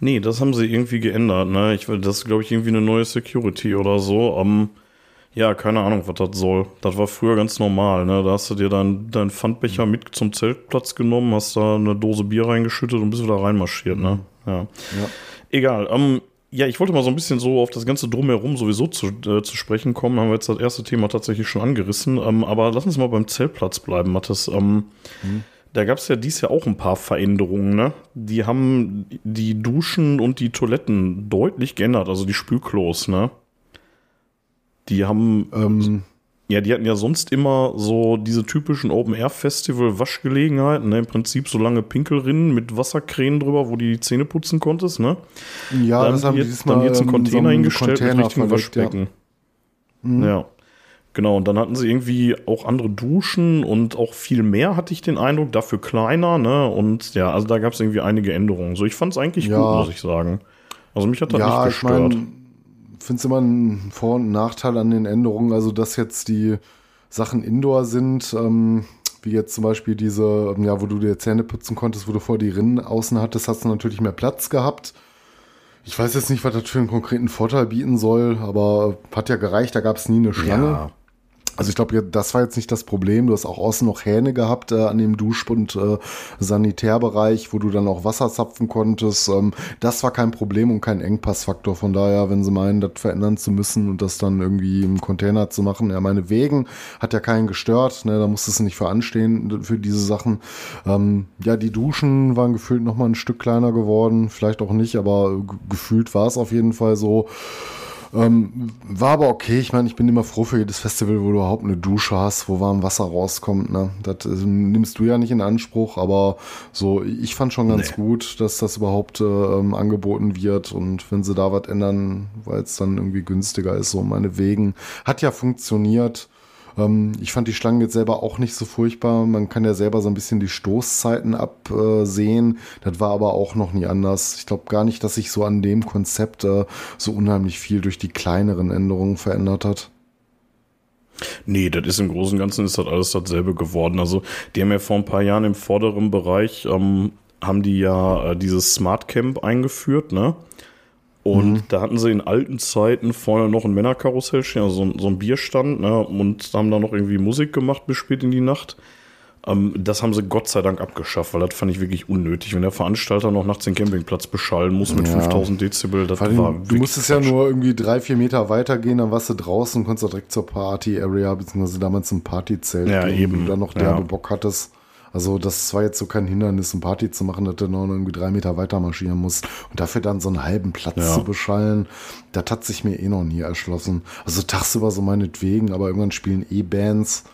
S2: Nee, das haben sie irgendwie geändert. Ne? Ich will, das ist, glaube ich, irgendwie eine neue Security oder so. Um, ja, keine Ahnung, was das soll. Das war früher ganz normal. Ne? Da hast du dir deinen dein Pfandbecher mit zum Zeltplatz genommen, hast da eine Dose Bier reingeschüttet und bist wieder reinmarschiert. Ne? Ja. ja. Egal. Um, ja, ich wollte mal so ein bisschen so auf das ganze Drumherum sowieso zu, äh, zu sprechen kommen. Haben wir jetzt das erste Thema tatsächlich schon angerissen. Ähm, aber lass uns mal beim Zeltplatz bleiben, Mathis. Ähm, mhm. Da gab es ja dies Jahr auch ein paar Veränderungen. Ne? Die haben die Duschen und die Toiletten deutlich geändert, also die Spülklos. Ne? Die haben, ähm, ja, die hatten ja sonst immer so diese typischen Open-Air-Festival-Waschgelegenheiten. Ne? Im Prinzip so lange Pinkelrinnen mit Wasserkränen drüber, wo du die Zähne putzen konntest. Ne?
S3: Ja, dann das haben die jetzt, dann jetzt einen Container so hingestellt Container mit richtigen Waschbecken. Ja.
S2: Mhm. ja. Genau, und dann hatten sie irgendwie auch andere Duschen und auch viel mehr, hatte ich den Eindruck, dafür kleiner, ne? Und ja, also da gab es irgendwie einige Änderungen. So, ich fand es eigentlich ja. gut, muss ich sagen. Also mich hat das ja, nicht gestört. Ich mein,
S3: finde es immer ein Vor- und Nachteil an den Änderungen, also dass jetzt die Sachen indoor sind, ähm, wie jetzt zum Beispiel diese, ja, wo du dir Zähne putzen konntest, wo du vor die Rinnen außen hattest, hast du natürlich mehr Platz gehabt. Ich weiß jetzt nicht, was das für einen konkreten Vorteil bieten soll, aber hat ja gereicht, da gab es nie eine Schlange. Ja. Also ich glaube, das war jetzt nicht das Problem. Du hast auch außen noch Hähne gehabt äh, an dem Dusch- und äh, Sanitärbereich, wo du dann auch Wasser zapfen konntest. Ähm, das war kein Problem und kein Engpassfaktor. Von daher, wenn sie meinen, das verändern zu müssen und das dann irgendwie im Container zu machen, ja, meine Wegen hat ja keinen gestört. Ne, da musstest du nicht für anstehen für diese Sachen. Ähm, ja, die Duschen waren gefühlt noch mal ein Stück kleiner geworden. Vielleicht auch nicht, aber gefühlt war es auf jeden Fall so. Ähm, war aber okay. Ich meine, ich bin immer froh für jedes Festival, wo du überhaupt eine Dusche hast, wo warm Wasser rauskommt. Ne? Das äh, nimmst du ja nicht in Anspruch, aber so, ich fand schon ganz nee. gut, dass das überhaupt äh, angeboten wird. Und wenn sie da was ändern, weil es dann irgendwie günstiger ist, so meine Wegen, hat ja funktioniert. Ähm, ich fand die Schlangen jetzt selber auch nicht so furchtbar. Man kann ja selber so ein bisschen die Stoßzeiten absehen. Das war aber auch noch nie anders. Ich glaube gar nicht, dass sich so an dem Konzept äh, so unheimlich viel durch die kleineren Änderungen verändert hat.
S2: Nee, das ist im Großen und Ganzen ist das alles dasselbe geworden. Also die haben ja vor ein paar Jahren im vorderen Bereich ähm, haben die ja äh, dieses Smart Camp eingeführt, ne? Und mhm. da hatten sie in alten Zeiten vorne noch ein Männerkarussell stehen, also so, so ein Bierstand, ne? Und haben da noch irgendwie Musik gemacht bis spät in die Nacht. Ähm, das haben sie Gott sei Dank abgeschafft, weil das fand ich wirklich unnötig. Wenn der Veranstalter noch nachts den Campingplatz beschallen muss mit ja. 5000 Dezibel, das
S3: allem, war Du musstest ja nur irgendwie drei, vier Meter weitergehen, dann warst du draußen und konntest direkt zur Party-Area, beziehungsweise damals zum Partyzelt,
S2: ja,
S3: gehen,
S2: eben.
S3: wo du dann noch derbe ja. Bock hattest. Also das war jetzt so kein Hindernis, eine Party zu machen, dass du noch irgendwie drei Meter weiter marschieren musst. Und dafür dann so einen halben Platz ja. zu beschallen, das hat sich mir eh noch nie erschlossen. Also tagsüber so meinetwegen, aber irgendwann spielen eh Bands.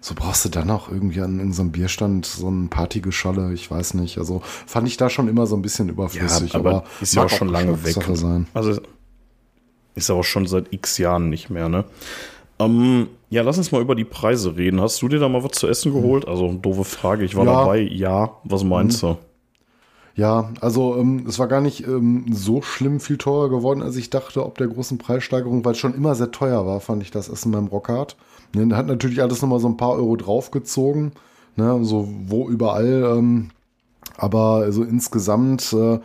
S3: So brauchst du dann auch irgendwie an irgendeinem Bierstand so ein Partygeschalle, ich weiß nicht. Also fand ich da schon immer so ein bisschen überflüssig.
S2: Ja, aber, aber ist ja auch schon lange weg. Sein. Also ist ja auch schon seit x Jahren nicht mehr, ne? Ähm, ja, lass uns mal über die Preise reden. Hast du dir da mal was zu essen geholt? Also, doofe Frage. Ich war ja. dabei. Ja, was meinst du?
S3: Ja, also ähm, es war gar nicht ähm, so schlimm viel teurer geworden, als ich dachte, ob der großen Preissteigerung, weil es schon immer sehr teuer war, fand ich das Essen beim Rockhard. Ne, hat natürlich alles nochmal so ein paar Euro draufgezogen, ne, so wo überall. Ähm, aber also insgesamt äh,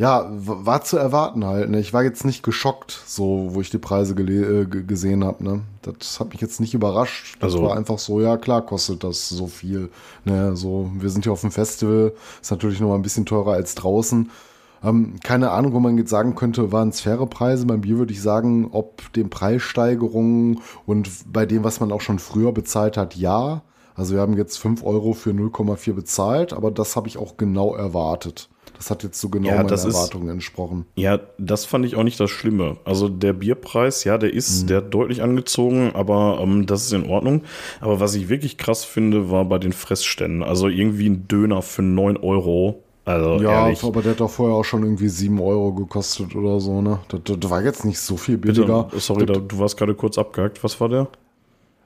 S3: ja, war zu erwarten halt. Ne? Ich war jetzt nicht geschockt, so wo ich die Preise äh, gesehen habe. Ne? Das hat mich jetzt nicht überrascht. Das also, war einfach so, ja klar kostet das so viel. Ne? So, wir sind hier auf dem Festival, ist natürlich noch mal ein bisschen teurer als draußen. Ähm, keine Ahnung, wo man jetzt sagen könnte, waren es faire Preise. Beim Bier würde ich sagen, ob den Preissteigerungen und bei dem, was man auch schon früher bezahlt hat, ja. Also wir haben jetzt 5 Euro für 0,4 bezahlt, aber das habe ich auch genau erwartet. Das hat jetzt so genau ja, meinen Erwartungen ist, entsprochen.
S2: Ja, das fand ich auch nicht das Schlimme. Also der Bierpreis, ja, der ist, mhm. der hat deutlich angezogen, aber ähm, das ist in Ordnung. Aber was ich wirklich krass finde, war bei den Fressständen. Also irgendwie ein Döner für 9 Euro. Also,
S3: ja, ehrlich. aber der hat doch vorher auch schon irgendwie 7 Euro gekostet oder so, ne? Das, das war jetzt nicht so viel billiger.
S2: Bitte, sorry, das, du warst gerade kurz abgehakt. Was war der?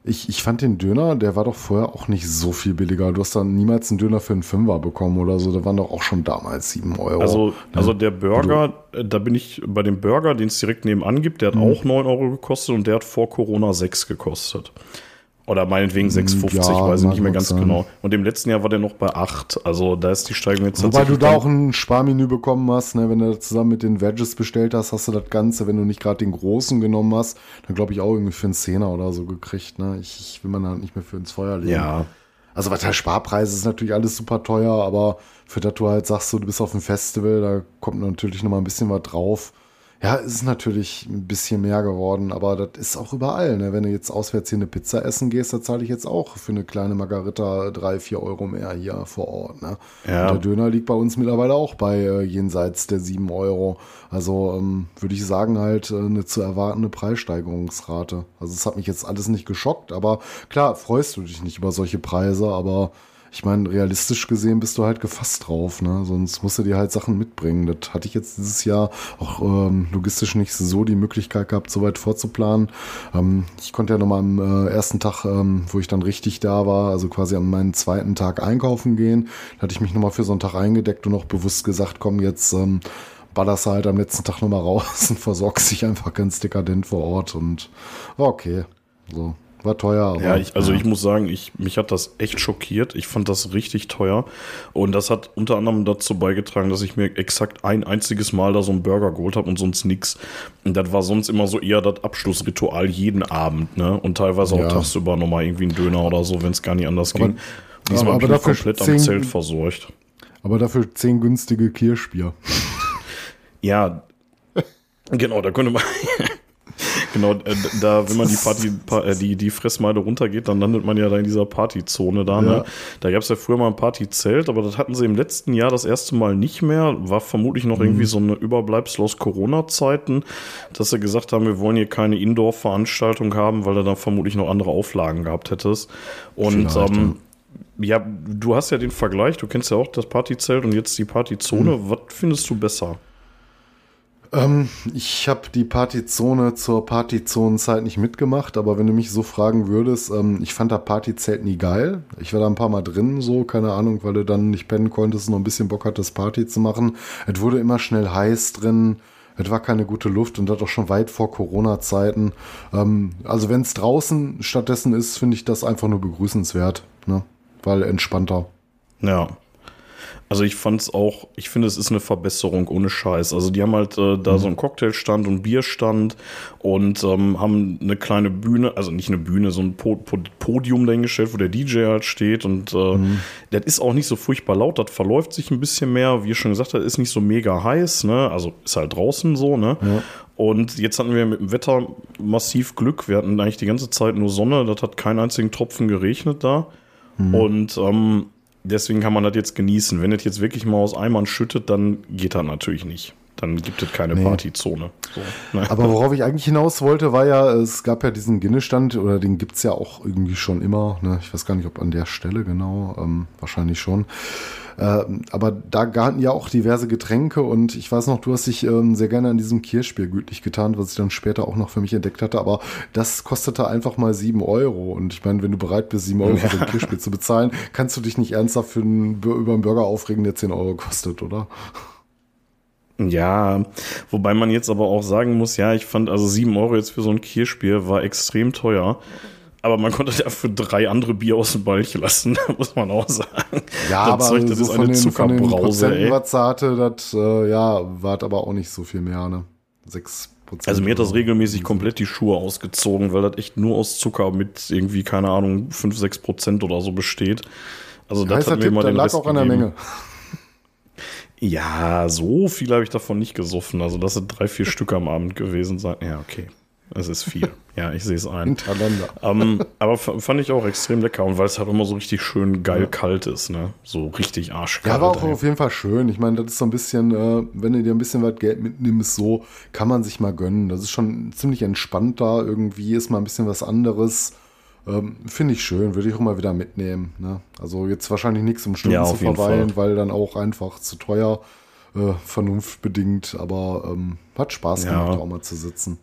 S3: Ich, ich fand den Döner, der war doch vorher auch nicht so viel billiger. Du hast dann niemals einen Döner für einen Fünfer bekommen oder so. Da waren doch auch schon damals sieben Euro.
S2: Also, ne? also der Burger, du, äh, da bin ich bei dem Burger, den es direkt nebenan gibt, der hat mhm. auch neun Euro gekostet und der hat vor Corona sechs gekostet. Oder meinetwegen 6,50, ja, weiß ich nicht mehr ganz sein. genau. Und im letzten Jahr war der noch bei 8. Also da ist die Steigung jetzt
S3: Wobei du da auch ein Sparmenü bekommen hast, ne? wenn du das zusammen mit den Veggies bestellt hast, hast du das Ganze, wenn du nicht gerade den großen genommen hast, dann glaube ich auch irgendwie für einen Zehner oder so gekriegt. Ne? Ich, ich will man halt nicht mehr für ins Feuer legen.
S2: Ja.
S3: Also was der Sparpreis ist natürlich alles super teuer, aber für das du halt sagst, du bist auf dem Festival, da kommt natürlich noch mal ein bisschen was drauf. Ja, es ist natürlich ein bisschen mehr geworden, aber das ist auch überall. Ne? Wenn du jetzt auswärts hier eine Pizza essen gehst, da zahle ich jetzt auch für eine kleine Margarita drei, vier Euro mehr hier vor Ort. Ne? Ja. der Döner liegt bei uns mittlerweile auch bei äh, jenseits der sieben Euro. Also ähm, würde ich sagen, halt äh, eine zu erwartende Preissteigerungsrate. Also es hat mich jetzt alles nicht geschockt, aber klar, freust du dich nicht über solche Preise, aber ich meine, realistisch gesehen bist du halt gefasst drauf, ne? Sonst musst du dir halt Sachen mitbringen. Das hatte ich jetzt dieses Jahr auch ähm, logistisch nicht so die Möglichkeit gehabt, so weit vorzuplanen. Ähm, ich konnte ja nochmal am äh, ersten Tag, ähm, wo ich dann richtig da war, also quasi an meinen zweiten Tag einkaufen gehen. Da hatte ich mich nochmal für so einen Tag eingedeckt und noch bewusst gesagt, komm, jetzt ähm, ballerst halt am letzten Tag nochmal raus und versorgst dich einfach ganz dekadent vor Ort und war okay. So. War teuer.
S2: Ja, ich, also ja. ich muss sagen, ich, mich hat das echt schockiert. Ich fand das richtig teuer. Und das hat unter anderem dazu beigetragen, dass ich mir exakt ein einziges Mal da so einen Burger geholt habe und sonst nichts. Und das war sonst immer so eher das Abschlussritual jeden Abend, ne? Und teilweise auch ja. tagsüber nochmal irgendwie ein Döner oder so, wenn es gar nicht anders aber, ging. Diesmal aber, aber ich komplett zehn, am Zelt versorgt.
S3: Aber dafür zehn günstige Kirschbier.
S2: ja, genau, da könnte man. Genau, äh, da, wenn man die Party, äh, die, die Fressmeile runtergeht, dann landet man ja da in dieser Partyzone da. Ne? Ja. Da gab es ja früher mal ein Partyzelt, aber das hatten sie im letzten Jahr das erste Mal nicht mehr. War vermutlich noch mhm. irgendwie so eine Überbleibsel aus Corona-Zeiten, dass sie gesagt haben, wir wollen hier keine Indoor-Veranstaltung haben, weil du dann vermutlich noch andere Auflagen gehabt hättest. Und ähm, ja, du hast ja den Vergleich, du kennst ja auch das Partyzelt und jetzt die Partyzone. Mhm. Was findest du besser?
S3: Ähm, ich habe die Partyzone zur Partyzonenzeit nicht mitgemacht, aber wenn du mich so fragen würdest, ähm, ich fand das Partyzelt nie geil. Ich war da ein paar Mal drin, so, keine Ahnung, weil du dann nicht pennen konntest und noch ein bisschen Bock hattest, Party zu machen. Es wurde immer schnell heiß drin. Es war keine gute Luft und das auch schon weit vor Corona-Zeiten. Ähm, also wenn es draußen stattdessen ist, finde ich das einfach nur begrüßenswert, ne? weil entspannter.
S2: Ja, also ich fand es auch, ich finde, es ist eine Verbesserung ohne Scheiß. Also die haben halt äh, da mhm. so einen Cocktailstand und Bierstand und ähm, haben eine kleine Bühne, also nicht eine Bühne, so ein po po Podium dahingestellt, wo der DJ halt steht und äh, mhm. das ist auch nicht so furchtbar laut, das verläuft sich ein bisschen mehr, wie ihr schon gesagt habt, ist nicht so mega heiß, ne? Also ist halt draußen so, ne? Ja. Und jetzt hatten wir mit dem Wetter massiv Glück. Wir hatten eigentlich die ganze Zeit nur Sonne, das hat keinen einzigen Tropfen geregnet da. Mhm. Und ähm, deswegen kann man das jetzt genießen. Wenn es jetzt wirklich mal aus Eimern schüttet, dann geht das natürlich nicht. Dann gibt es keine nee. Partyzone.
S3: So, ne? Aber worauf ich eigentlich hinaus wollte, war ja, es gab ja diesen Ginnestand, oder den gibt es ja auch irgendwie schon immer. Ne? Ich weiß gar nicht, ob an der Stelle genau, ähm, wahrscheinlich schon. Äh, aber da garten ja auch diverse Getränke und ich weiß noch, du hast dich ähm, sehr gerne an diesem Kirschbier gütlich getan, was ich dann später auch noch für mich entdeckt hatte. Aber das kostete einfach mal sieben Euro. Und ich meine, wenn du bereit bist, sieben Euro ja. für ein Kirschbier zu bezahlen, kannst du dich nicht ernsthaft für einen, über einen Burger aufregen, der zehn Euro kostet, oder?
S2: Ja, wobei man jetzt aber auch sagen muss, ja, ich fand also sieben Euro jetzt für so ein Kirschbier war extrem teuer. Aber man konnte dafür drei andere Bier aus dem Balch lassen, muss man auch sagen.
S3: Ja, das aber Zeug, das so ist eine den, Zuckerbrause. Von den was hatte, das äh, ja, war aber auch nicht so viel mehr, ne? Sechs Prozent.
S2: Also mir hat das regelmäßig komplett die Schuhe ausgezogen, weil das echt nur aus Zucker mit irgendwie, keine Ahnung, fünf, sechs Prozent oder so besteht. Also das hat mir
S3: mal den lag Rest auch an der Menge.
S2: Ja, so viel habe ich davon nicht gesoffen. Also das sind drei, vier Stück am Abend gewesen sein. Ja, okay. Es ist viel. Ja, ich sehe es ein. Ähm, aber fand ich auch extrem lecker und weil es halt immer so richtig schön geil ja. kalt ist, ne? So richtig arschkalt.
S3: Ja, war auch ey. auf jeden Fall schön. Ich meine, das ist so ein bisschen, äh, wenn du dir ein bisschen was Geld mitnimmst, so kann man sich mal gönnen. Das ist schon ziemlich entspannt da. Irgendwie ist mal ein bisschen was anderes. Ähm, Finde ich schön, würde ich auch mal wieder mitnehmen. Ne? Also jetzt wahrscheinlich nichts, um Stunden ja, zu verweilen, weil dann auch einfach zu teuer, äh, vernunftbedingt. Aber ähm, hat Spaß gemacht, ja. auch mal zu sitzen.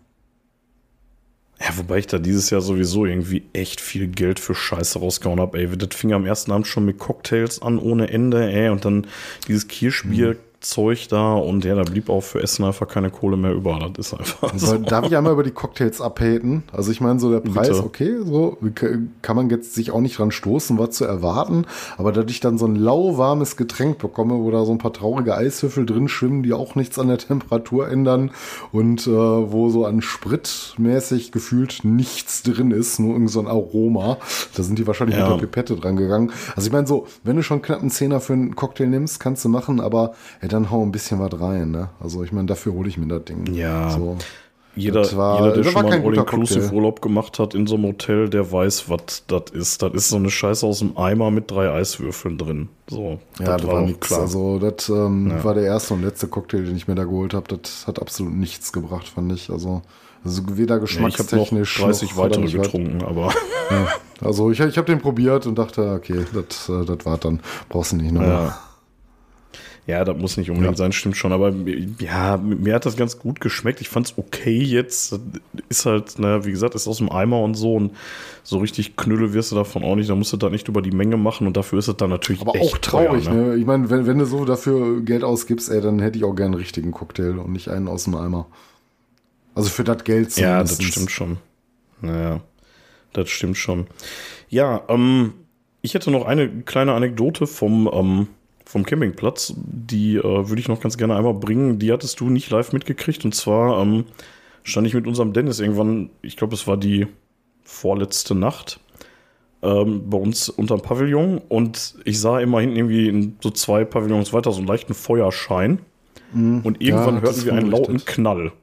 S2: Ja, wobei ich da dieses Jahr sowieso irgendwie echt viel Geld für Scheiße rausgehauen habe, ey. Das fing am ersten Abend schon mit Cocktails an ohne Ende, ey. Und dann dieses Kirschbier. Mhm Zeug da und ja, da blieb auch für Essen einfach keine Kohle mehr über. Das ist einfach.
S3: So. Darf ich einmal über die Cocktails abhaten? Also ich meine, so der Preis, Bitte. okay, so kann man jetzt sich auch nicht dran stoßen, was zu erwarten. Aber dass ich dann so ein lauwarmes Getränk bekomme, wo da so ein paar traurige Eiswürfel drin schwimmen, die auch nichts an der Temperatur ändern und äh, wo so an Spritmäßig gefühlt nichts drin ist, nur irgend so ein Aroma. Da sind die wahrscheinlich ja. mit der Pipette dran gegangen. Also ich meine so, wenn du schon knapp einen Zehner für einen Cocktail nimmst, kannst du machen, aber ja, dann hau ein bisschen was rein, ne? Also ich meine, dafür hole ich mir das Ding.
S2: Ja. So. Jeder, war, jeder, der schon mal einen All-Inclusive-Urlaub gemacht hat in so einem Hotel, der weiß, was das ist. Das ist so eine Scheiße aus dem Eimer mit drei Eiswürfeln drin. So,
S3: ja, das war, war. Klar. Also, das ähm, ja. war der erste und letzte Cocktail, den ich mir da geholt habe. Das hat absolut nichts gebracht, fand ich. Also, also weder geschmackstechnisch.
S2: Ja, ich habe noch 30 weitere getrunken, aber.
S3: Ja, also, ich, ich habe den probiert und dachte, okay, das, äh, das war dann. Brauchst du nicht nochmal. Ja.
S2: Ja, das muss nicht unbedingt ja. sein, stimmt schon. Aber ja, mir hat das ganz gut geschmeckt. Ich fand es okay jetzt. Ist halt, naja, wie gesagt, ist aus dem Eimer und so. Und so richtig Knülle wirst du davon auch nicht. Da musst du da nicht über die Menge machen. Und dafür ist es dann natürlich
S3: Aber auch traurig, teuer, ne? ne? Ich meine, wenn, wenn du so dafür Geld ausgibst, ey, dann hätte ich auch gerne einen richtigen Cocktail und nicht einen aus dem Eimer. Also für das Geld
S2: zumindest. Ja, das stimmt schon. Naja, das stimmt schon. Ja, ähm, ich hätte noch eine kleine Anekdote vom, ähm, vom Campingplatz. Die äh, würde ich noch ganz gerne einmal bringen. Die hattest du nicht live mitgekriegt. Und zwar ähm, stand ich mit unserem Dennis irgendwann, ich glaube, es war die vorletzte Nacht, ähm, bei uns unterm Pavillon. Und ich sah immer hinten irgendwie in so zwei Pavillons weiter so einen leichten Feuerschein. Mhm. Und irgendwann ja, hörten wir einen lauten Knall.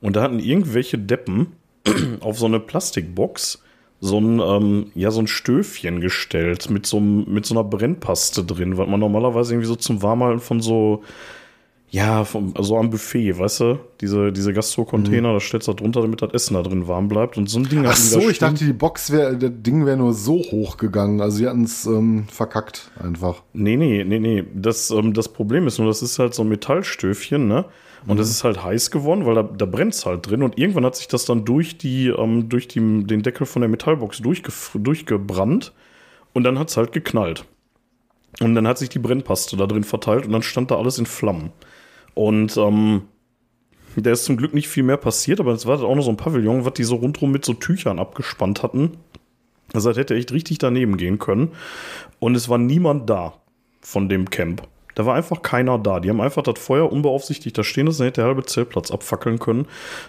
S2: Und da hatten irgendwelche Deppen auf so eine Plastikbox so ein, ähm, ja, so ein Stöfchen gestellt mit so, mit so einer Brennpaste drin, was man normalerweise irgendwie so zum Warmhalten von so, ja, vom, so am Buffet, weißt du? Diese, diese Gastro-Container, mhm. da stellst du da drunter, damit das Essen da drin warm bleibt. Und so ein Ding
S3: Ach so, ich dachte, die Box wäre, das Ding wäre nur so hoch gegangen. Also, sie hatten es ähm, verkackt einfach.
S2: Nee, nee, nee, nee. Das, ähm, das Problem ist nur, das ist halt so ein Metallstöfchen, ne? Und es mhm. ist halt heiß geworden, weil da, da brennt es halt drin. Und irgendwann hat sich das dann durch, die, ähm, durch die, den Deckel von der Metallbox durchge durchgebrannt. Und dann hat es halt geknallt. Und dann hat sich die Brennpaste da drin verteilt und dann stand da alles in Flammen. Und ähm, da ist zum Glück nicht viel mehr passiert, aber es war auch noch so ein Pavillon, was die so rundherum mit so Tüchern abgespannt hatten. Also das hätte echt richtig daneben gehen können. Und es war niemand da von dem Camp. Da war einfach keiner da. Die haben einfach das Feuer unbeaufsichtigt da stehen lassen, hätte der halbe Zeltplatz abfackeln können.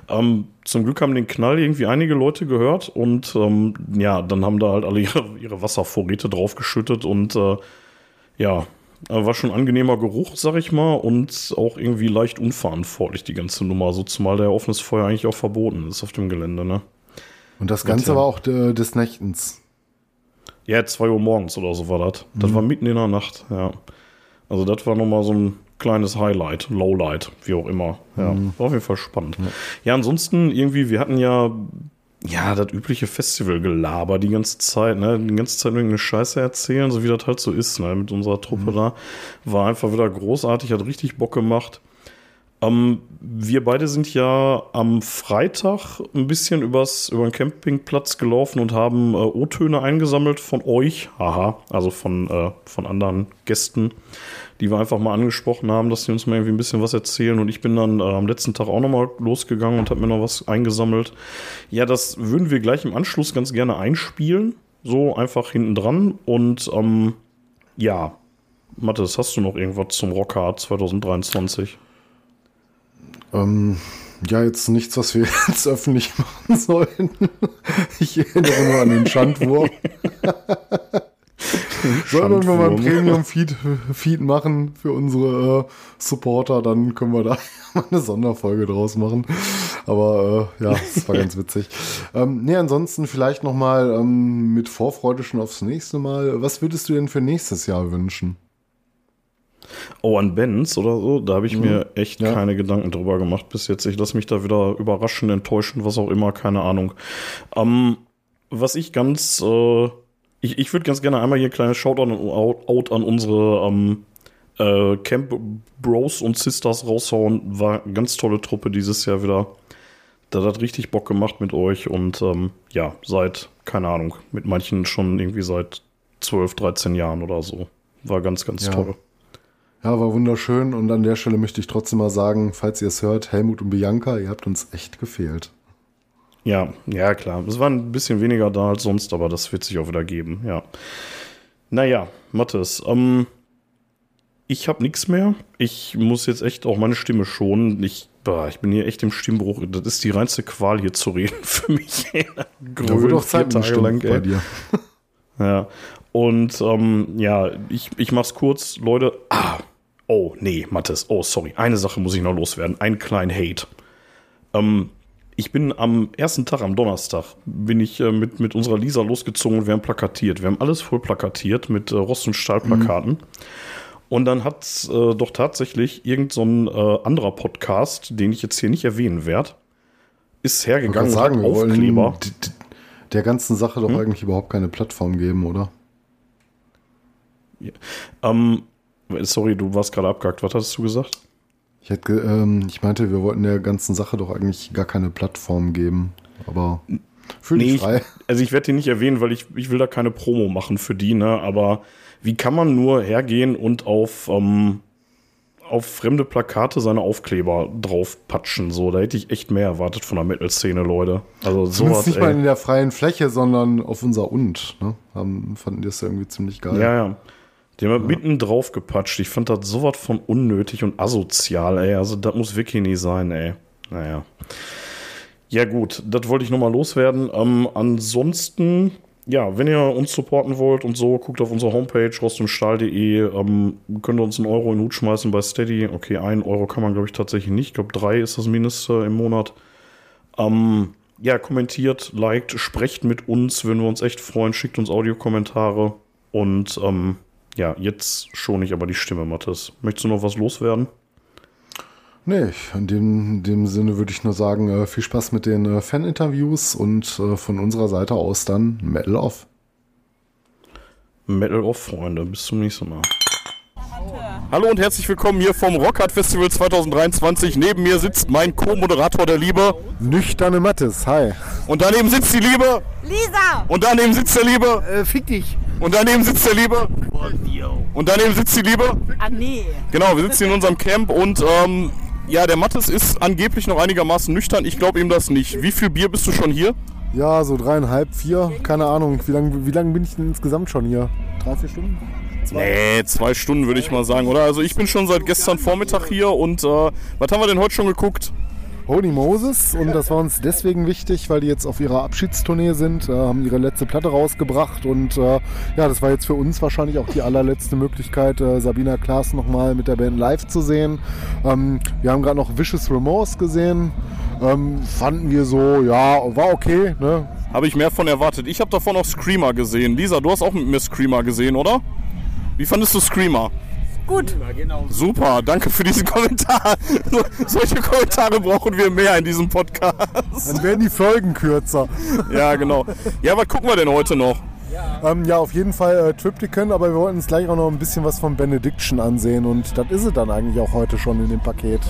S2: Ähm, zum Glück haben den Knall irgendwie einige Leute gehört und ähm, ja, dann haben da halt alle ihre, ihre Wasservorräte draufgeschüttet und äh, ja, war schon ein angenehmer Geruch, sag ich mal, und auch irgendwie leicht unverantwortlich, die ganze Nummer. So zumal der offenes Feuer eigentlich auch verboten ist auf dem Gelände, ne?
S3: Und das Ganze war auch de, des Nächtens.
S2: Ja, zwei Uhr morgens oder so war das. Mhm. Das war mitten in der Nacht, ja. Also das war nochmal so ein kleines Highlight, Lowlight, wie auch immer. Ja, mhm. war auf jeden Fall spannend. Ja. ja, ansonsten irgendwie, wir hatten ja ja, das übliche Festivalgelaber die ganze Zeit, ne? Die ganze Zeit irgendeine Scheiße erzählen, so wie das halt so ist, ne? Mit unserer Truppe mhm. da. War einfach wieder großartig, hat richtig Bock gemacht. Ähm, wir beide sind ja am Freitag ein bisschen übers, über den Campingplatz gelaufen und haben äh, O-Töne eingesammelt von euch, haha, also von, äh, von anderen Gästen, die wir einfach mal angesprochen haben, dass sie uns mal irgendwie ein bisschen was erzählen. Und ich bin dann äh, am letzten Tag auch nochmal losgegangen und habe mir noch was eingesammelt. Ja, das würden wir gleich im Anschluss ganz gerne einspielen. So einfach hinten dran. Und ähm, ja, Mathis, hast du noch irgendwas zum Rockhard 2023?
S3: Ähm, ja, jetzt nichts, was wir jetzt öffentlich machen sollten. Ich erinnere nur an den Schandwurf. Sollen wir mal ein Premium-Feed Feed machen für unsere äh, Supporter, dann können wir da mal eine Sonderfolge draus machen. Aber äh, ja, das war ganz witzig. Ähm, nee, ansonsten vielleicht nochmal ähm, mit Vorfreude schon aufs nächste Mal. Was würdest du denn für nächstes Jahr wünschen?
S2: Oh, an Benz oder so, da habe ich mhm. mir echt ja. keine Gedanken drüber gemacht bis jetzt. Ich lasse mich da wieder überraschen, enttäuschen, was auch immer, keine Ahnung. Ähm, was ich ganz, äh, ich, ich würde ganz gerne einmal hier ein kleines Shoutout out an unsere ähm, äh, Camp Bros und Sisters raushauen. War eine ganz tolle Truppe dieses Jahr wieder. Das hat richtig Bock gemacht mit euch und ähm, ja, seit, keine Ahnung, mit manchen schon irgendwie seit 12, 13 Jahren oder so. War ganz, ganz ja. toll.
S3: Ja, war wunderschön und an der Stelle möchte ich trotzdem mal sagen, falls ihr es hört, Helmut und Bianca, ihr habt uns echt gefehlt.
S2: Ja, ja, klar. Es war ein bisschen weniger da als sonst, aber das wird sich auch wieder geben, ja. Naja, Mathis, ähm, ich habe nichts mehr. Ich muss jetzt echt auch meine Stimme schonen. Ich, boah, ich bin hier echt im Stimmbruch. Das ist die reinste Qual hier zu reden für mich.
S3: Grün, ja, doch Zeit Tage lang bei dir.
S2: ja. Und ähm, ja, ich, ich mach's kurz, Leute. Ah, oh, nee, Mathis. Oh, sorry. Eine Sache muss ich noch loswerden. Einen kleinen Hate. Ähm, ich bin am ersten Tag, am Donnerstag, bin ich äh, mit, mit unserer Lisa losgezogen und wir haben plakatiert. Wir haben alles voll plakatiert mit äh, Rost- und Stahlplakaten. Mhm. Und dann hat äh, doch tatsächlich irgendein so äh, anderer Podcast, den ich jetzt hier nicht erwähnen werde, ist hergegangen
S3: und sagen, hat Aufkleber. Der ganzen Sache doch hm? eigentlich überhaupt keine Plattform geben, oder?
S2: Ja. Ähm, sorry, du warst gerade abgehakt. Was hast du gesagt?
S3: Ich, hätte, ähm, ich meinte, wir wollten der ganzen Sache doch eigentlich gar keine Plattform geben. Aber
S2: fühl nee, dich frei. Ich, also ich werde die nicht erwähnen, weil ich, ich will da keine Promo machen für die, ne? Aber wie kann man nur hergehen und auf, ähm, auf fremde Plakate seine Aufkleber draufpatschen? So, da hätte ich echt mehr erwartet von der Metal-Szene, Leute.
S3: Also so Zumindest nicht ey. mal in der freien Fläche, sondern auf unser Und. Ne? Haben, fanden die das irgendwie ziemlich geil.
S2: Ja, ja. Die haben ja. mitten drauf gepatscht. Ich fand das sowas von unnötig und asozial, ey. Also, das muss wirklich nie sein, ey. Naja. Ja, gut, das wollte ich nochmal loswerden. Ähm, ansonsten, ja, wenn ihr uns supporten wollt und so, guckt auf unsere Homepage rostundstahl.de. Ähm, könnt ihr uns einen Euro in den Hut schmeißen bei Steady. Okay, ein Euro kann man, glaube ich, tatsächlich nicht. Ich glaube, drei ist das Mindeste im Monat. Ähm, ja, kommentiert, liked, sprecht mit uns, würden wir uns echt freuen. Schickt uns Audiokommentare. Und ähm, ja, jetzt schon ich aber die Stimme, Mathis. Möchtest du noch was loswerden?
S3: Nee, in dem, in dem Sinne würde ich nur sagen, äh, viel Spaß mit den äh, Fan-Interviews und äh, von unserer Seite aus dann Metal Off.
S2: Metal Off, Freunde. Bis zum nächsten Mal. Hallo und herzlich willkommen hier vom Rockhard Festival 2023. Neben mir sitzt mein Co-Moderator der Liebe.
S3: Nüchterne Mattes, hi.
S2: Und daneben sitzt die Liebe.
S4: Lisa!
S2: Und daneben sitzt der Liebe.
S5: Äh, fick dich.
S2: Und daneben sitzt der Liebe. Und daneben sitzt die Liebe.
S4: Ah, nee.
S2: Genau, wir sitzen hier in unserem Camp und ähm, ja, der Mattes ist angeblich noch einigermaßen nüchtern. Ich glaube ihm das nicht. Wie viel Bier bist du schon hier?
S3: Ja, so dreieinhalb, vier, keine Ahnung. Wie lange wie lang bin ich denn insgesamt schon hier? Drei, vier Stunden?
S2: Nee, zwei Stunden würde ich mal sagen, oder? Also ich bin schon seit gestern Vormittag hier und äh, was haben wir denn heute schon geguckt?
S3: Holy Moses und das war uns deswegen wichtig, weil die jetzt auf ihrer Abschiedstournee sind, äh, haben ihre letzte Platte rausgebracht und äh, ja, das war jetzt für uns wahrscheinlich auch die allerletzte Möglichkeit, äh, Sabina Klaas nochmal mit der Band live zu sehen. Ähm, wir haben gerade noch Vicious Remorse gesehen, ähm, fanden wir so, ja, war okay, ne?
S2: Habe ich mehr von erwartet. Ich habe davon noch Screamer gesehen. Lisa, du hast auch mit mir Screamer gesehen, oder? Wie fandest du Screamer?
S4: Gut.
S2: Super, danke für diesen Kommentar. So, solche Kommentare brauchen wir mehr in diesem Podcast.
S3: Dann werden die Folgen kürzer.
S2: Ja, genau. Ja, was gucken wir denn heute noch?
S3: Ähm, ja, auf jeden Fall äh, Triptychon, aber wir wollten uns gleich auch noch ein bisschen was von Benediction ansehen und das ist es dann eigentlich auch heute schon in dem Paket.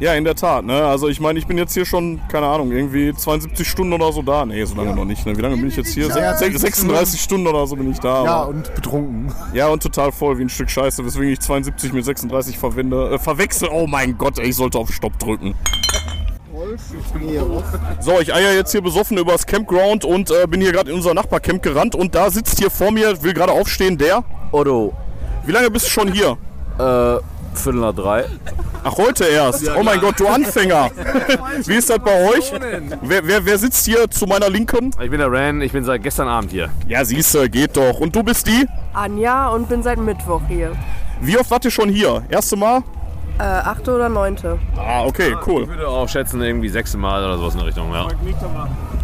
S2: Ja, in der Tat. Ne? Also ich meine, ich bin jetzt hier schon, keine Ahnung, irgendwie 72 Stunden oder so da. Nee, so lange noch nicht. Ne? Wie lange bin ich jetzt hier?
S3: Ja,
S2: Se- 36 Stunden oder so bin ich da.
S3: Ja,
S2: aber-
S3: und betrunken.
S2: ja, und total voll wie ein Stück Scheiße, weswegen ich 72 mit 36 verwende, äh, verwechsel. Oh mein Gott, ey, ich sollte auf Stopp drücken. So, ich eier jetzt hier besoffen übers Campground und äh, bin hier gerade in unser Nachbarcamp gerannt und da sitzt hier vor mir, will gerade aufstehen, der.
S5: Otto,
S2: Wie lange bist du schon hier?
S5: äh, Viertel nach drei.
S2: Ach, heute erst. Oh mein Gott, du Anfänger. Wie ist das bei euch? Wer, wer, wer sitzt hier zu meiner Linken?
S5: Ich bin der Ran, ich bin seit gestern Abend hier.
S2: Ja, siehst du, geht doch. Und du bist die?
S6: Anja und bin seit Mittwoch hier.
S2: Wie oft wart ihr schon hier? Erste Mal?
S6: Äh, achte oder neunte?
S2: Ah, okay, cool.
S5: Ich würde auch schätzen, irgendwie sechste Mal oder sowas in der Richtung, ja.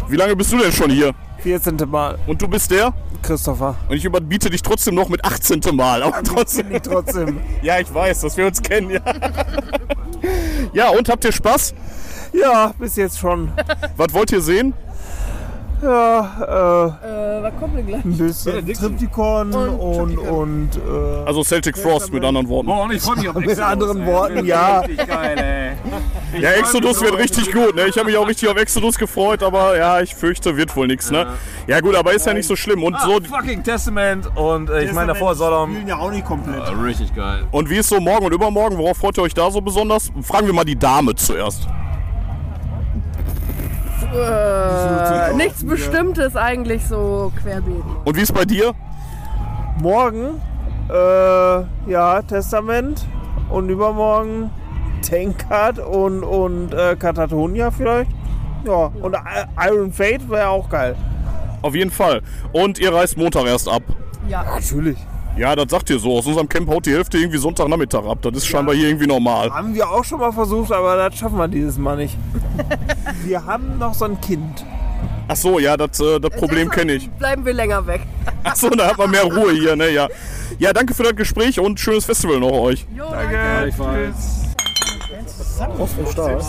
S2: Wie lange bist du denn schon hier?
S7: 14. Mal.
S2: Und du bist der?
S7: Christopher.
S2: Und ich überbiete dich trotzdem noch mit 18. Mal. Aber trotzdem.
S7: Trotzdem.
S2: Ja, ich weiß, dass wir uns kennen, ja. Ja, und habt ihr Spaß?
S7: Ja, bis jetzt schon.
S2: Was wollt ihr sehen?
S7: Ja, äh,
S6: Äh, was kommt denn gleich?
S7: ein bisschen Triptychon und, und, äh,
S2: Also Celtic Frost mit anderen Worten.
S5: Oh, und ich freue mich auf
S7: mit anderen Worten, ja.
S5: geil, ey.
S2: Ja, Exodus wird richtig gut, ne? Ich habe mich auch richtig auf Exodus gefreut, aber ja, ich fürchte, wird wohl nichts, ne? Ja gut, aber ist ja nicht so schlimm. Und so
S5: Fucking Testament und äh, ich meine davor Sodom.
S7: spielen ja auch nicht komplett.
S5: Äh, richtig geil.
S2: und wie ist so morgen und übermorgen? Worauf freut ihr euch da so besonders? Fragen wir mal die Dame zuerst.
S6: Äh, nichts Bestimmtes eigentlich so querbeet.
S2: Und wie ist bei dir?
S7: Morgen, äh, ja, Testament und übermorgen Tankard und, und äh, Katatonia vielleicht. Ja, und I- Iron Fate wäre auch geil.
S2: Auf jeden Fall. Und ihr reist Montag erst ab.
S6: Ja.
S7: Natürlich.
S2: Ja, das sagt ihr so. Aus unserem Camp haut die Hälfte irgendwie Sonntagnachmittag ab. Das ist scheinbar hier irgendwie normal.
S7: Haben wir auch schon mal versucht, aber das schaffen wir dieses Mal nicht. wir haben noch so ein Kind.
S2: Ach so, ja, das, äh, das Problem kenne ich.
S6: Bleiben wir länger weg.
S2: Ach so, da hat man mehr Ruhe hier, ne? Ja. Ja, danke für das Gespräch und schönes Festival noch euch.
S6: Jo, danke.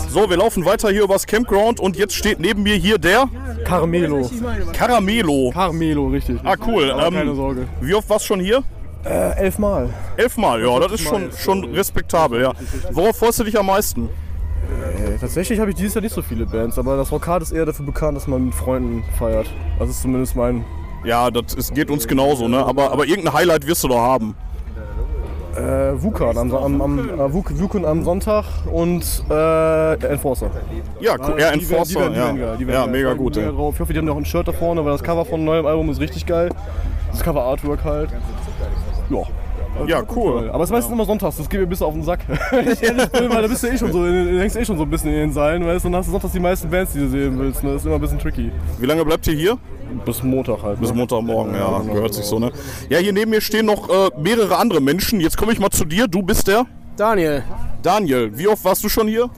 S2: So, wir laufen weiter hier übers Campground und jetzt steht neben mir hier der
S8: Caramelo.
S2: Caramelo.
S8: Caramelo, richtig.
S2: Ah, cool.
S8: keine
S2: Ähm,
S8: Sorge.
S2: wie oft warst du schon hier?
S8: Äh, elfmal.
S2: Elfmal, ja, das ist schon, schon respektabel, ja. Worauf freust du dich am meisten?
S8: Äh, tatsächlich habe ich dieses Jahr nicht so viele Bands, aber das Rockhard ist eher dafür bekannt, dass man mit Freunden feiert. Das ist zumindest mein.
S2: Ja, das ist, geht uns genauso, ne? Aber, aber irgendein Highlight wirst du doch haben.
S8: Äh, Wukan am, am, am, äh, Wuk- Wukan am Sonntag und äh, Enforcer.
S2: Ja, cool. Ja,
S8: Die werden- die
S2: Enforcer,
S8: die
S2: ja.
S8: werden geil, die
S2: Ja,
S8: geil.
S2: mega gut, ja.
S8: Ich hoffe, die haben noch ein Shirt da vorne, weil das Cover von neuem Album ist richtig geil. Das Cover Artwork halt. Ja.
S2: Ja, cool.
S8: Aber es ist meistens immer sonntags, das geht mir ein bisschen auf den Sack. Ich bin, weil da bist du eh schon so, du hängst eh schon so ein bisschen in den Seilen, weißt du, und dann hast du sonntags die meisten Bands, die du sehen willst. Ne? Das ist immer ein bisschen tricky.
S2: Wie lange bleibt ihr hier?
S8: Bis Montag halt.
S2: Bis
S8: ne?
S2: Montagmorgen, ja, gehört sich so, ne? Ja, hier neben mir stehen noch äh, mehrere andere Menschen. Jetzt komme ich mal zu dir. Du bist der
S9: Daniel,
S2: Daniel. Wie oft warst du schon hier?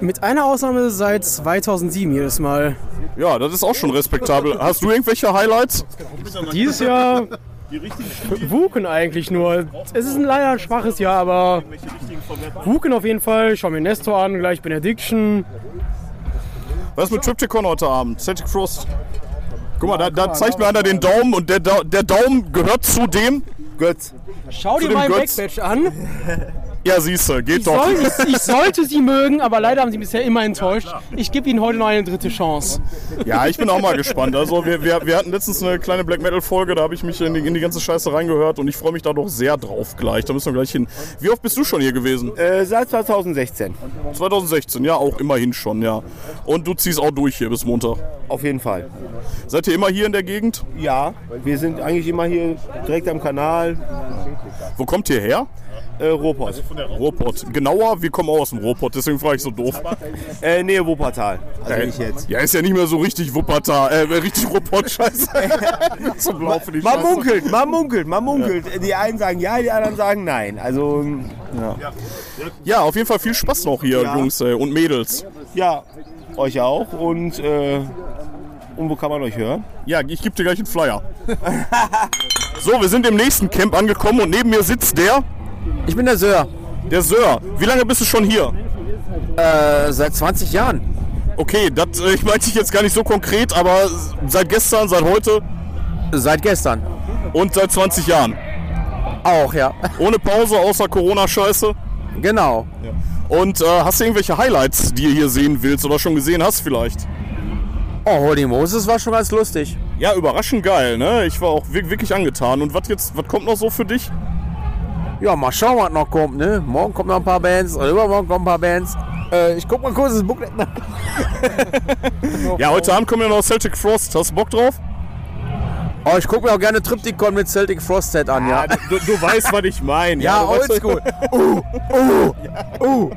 S4: Mit einer Ausnahme seit 2007 jedes Mal.
S2: Ja, das ist auch schon respektabel. Hast du irgendwelche Highlights?
S4: Dieses Jahr Wuken eigentlich nur. Es ist ein leider ein schwaches Jahr, aber Wuken auf jeden Fall. Schau mir Nestor an, gleich Benediction.
S2: Was ist mit Triptychon heute Abend? Celtic Frost. Guck mal, da, da zeigt mir einer den Daumen und der, Da- der Daumen gehört zu dem.
S5: Götz.
S4: Schau dir
S2: dem
S4: mein
S2: Götz.
S4: Backbatch an.
S2: Ja, siehste, geht
S4: Ich,
S2: doch.
S4: soll, ich, ich sollte sie mögen, aber leider haben sie bisher immer enttäuscht. Ich gebe ihnen heute noch eine dritte Chance.
S2: Ja, ich bin auch mal gespannt. Also wir, wir, wir hatten letztens eine kleine Black Metal Folge, da habe ich mich in die, in die ganze Scheiße reingehört und ich freue mich da doch sehr drauf gleich. Da müssen wir gleich hin. Wie oft bist du schon hier gewesen?
S5: Äh, seit 2016.
S2: 2016, ja, auch immerhin schon, ja. Und du ziehst auch durch hier bis Montag.
S5: Auf jeden Fall.
S2: Seid ihr immer hier in der Gegend?
S5: Ja, wir sind eigentlich immer hier direkt am Kanal.
S2: Wo kommt ihr her?
S5: Äh, Ruhrpott.
S2: Ruhrpott. Genauer, wir kommen auch aus dem Ruhrpott, deswegen frage ich so doof.
S5: Äh, Nähe Wuppertal. Also nicht jetzt.
S2: Ja, ist ja nicht mehr so richtig Wuppertal, äh, richtig Ruhrpott, scheiße. so blau für die
S5: Man
S2: Scheiße.
S5: munkelt, man munkelt, man munkelt. Die einen sagen ja, die anderen sagen nein. Also, ja.
S2: Ja, auf jeden Fall viel Spaß noch hier,
S5: Ja.
S2: Jungs äh, und Mädels.
S5: Ja, euch auch. Und, äh, und wo kann man euch hören?
S2: Ja, ich gebe dir gleich einen Flyer. so, wir sind im nächsten Camp angekommen und neben mir sitzt der,
S9: Ich bin der Sör.
S2: der Sir. Wie lange bist du schon hier?
S9: Äh, seit 20 Jahren.
S2: Okay, das äh, ich meinte ich jetzt gar nicht so konkret, aber seit gestern, seit heute
S9: Seit gestern.
S2: und seit 20 Jahren.
S9: Auch, ja.
S2: Ohne Pause, außer Corona-Scheiße.
S9: Genau.
S2: Und äh, hast du irgendwelche Highlights, die ihr hier sehen willst oder schon gesehen hast vielleicht?
S9: Oh, Holy Moses war schon ganz lustig.
S2: Ja, überraschend geil, ne? Ich war auch wi- wirklich angetan. Und was jetzt, was kommt noch so für dich?
S9: Ja, mal schauen, was noch kommt, ne? Morgen kommen noch ein paar Bands, oder übermorgen kommen ein paar Bands. Äh, ich guck mal kurz das Booklet nach.
S2: Ja, heute Abend kommen ja noch Celtic Frost. Hast du Bock drauf?
S9: Oh, ich guck mir auch gerne Triptychon mit Celtic Frost Set an, ja.
S2: Du, du weißt, was ich meine.
S9: Ja,
S2: weißt-
S9: oldschool.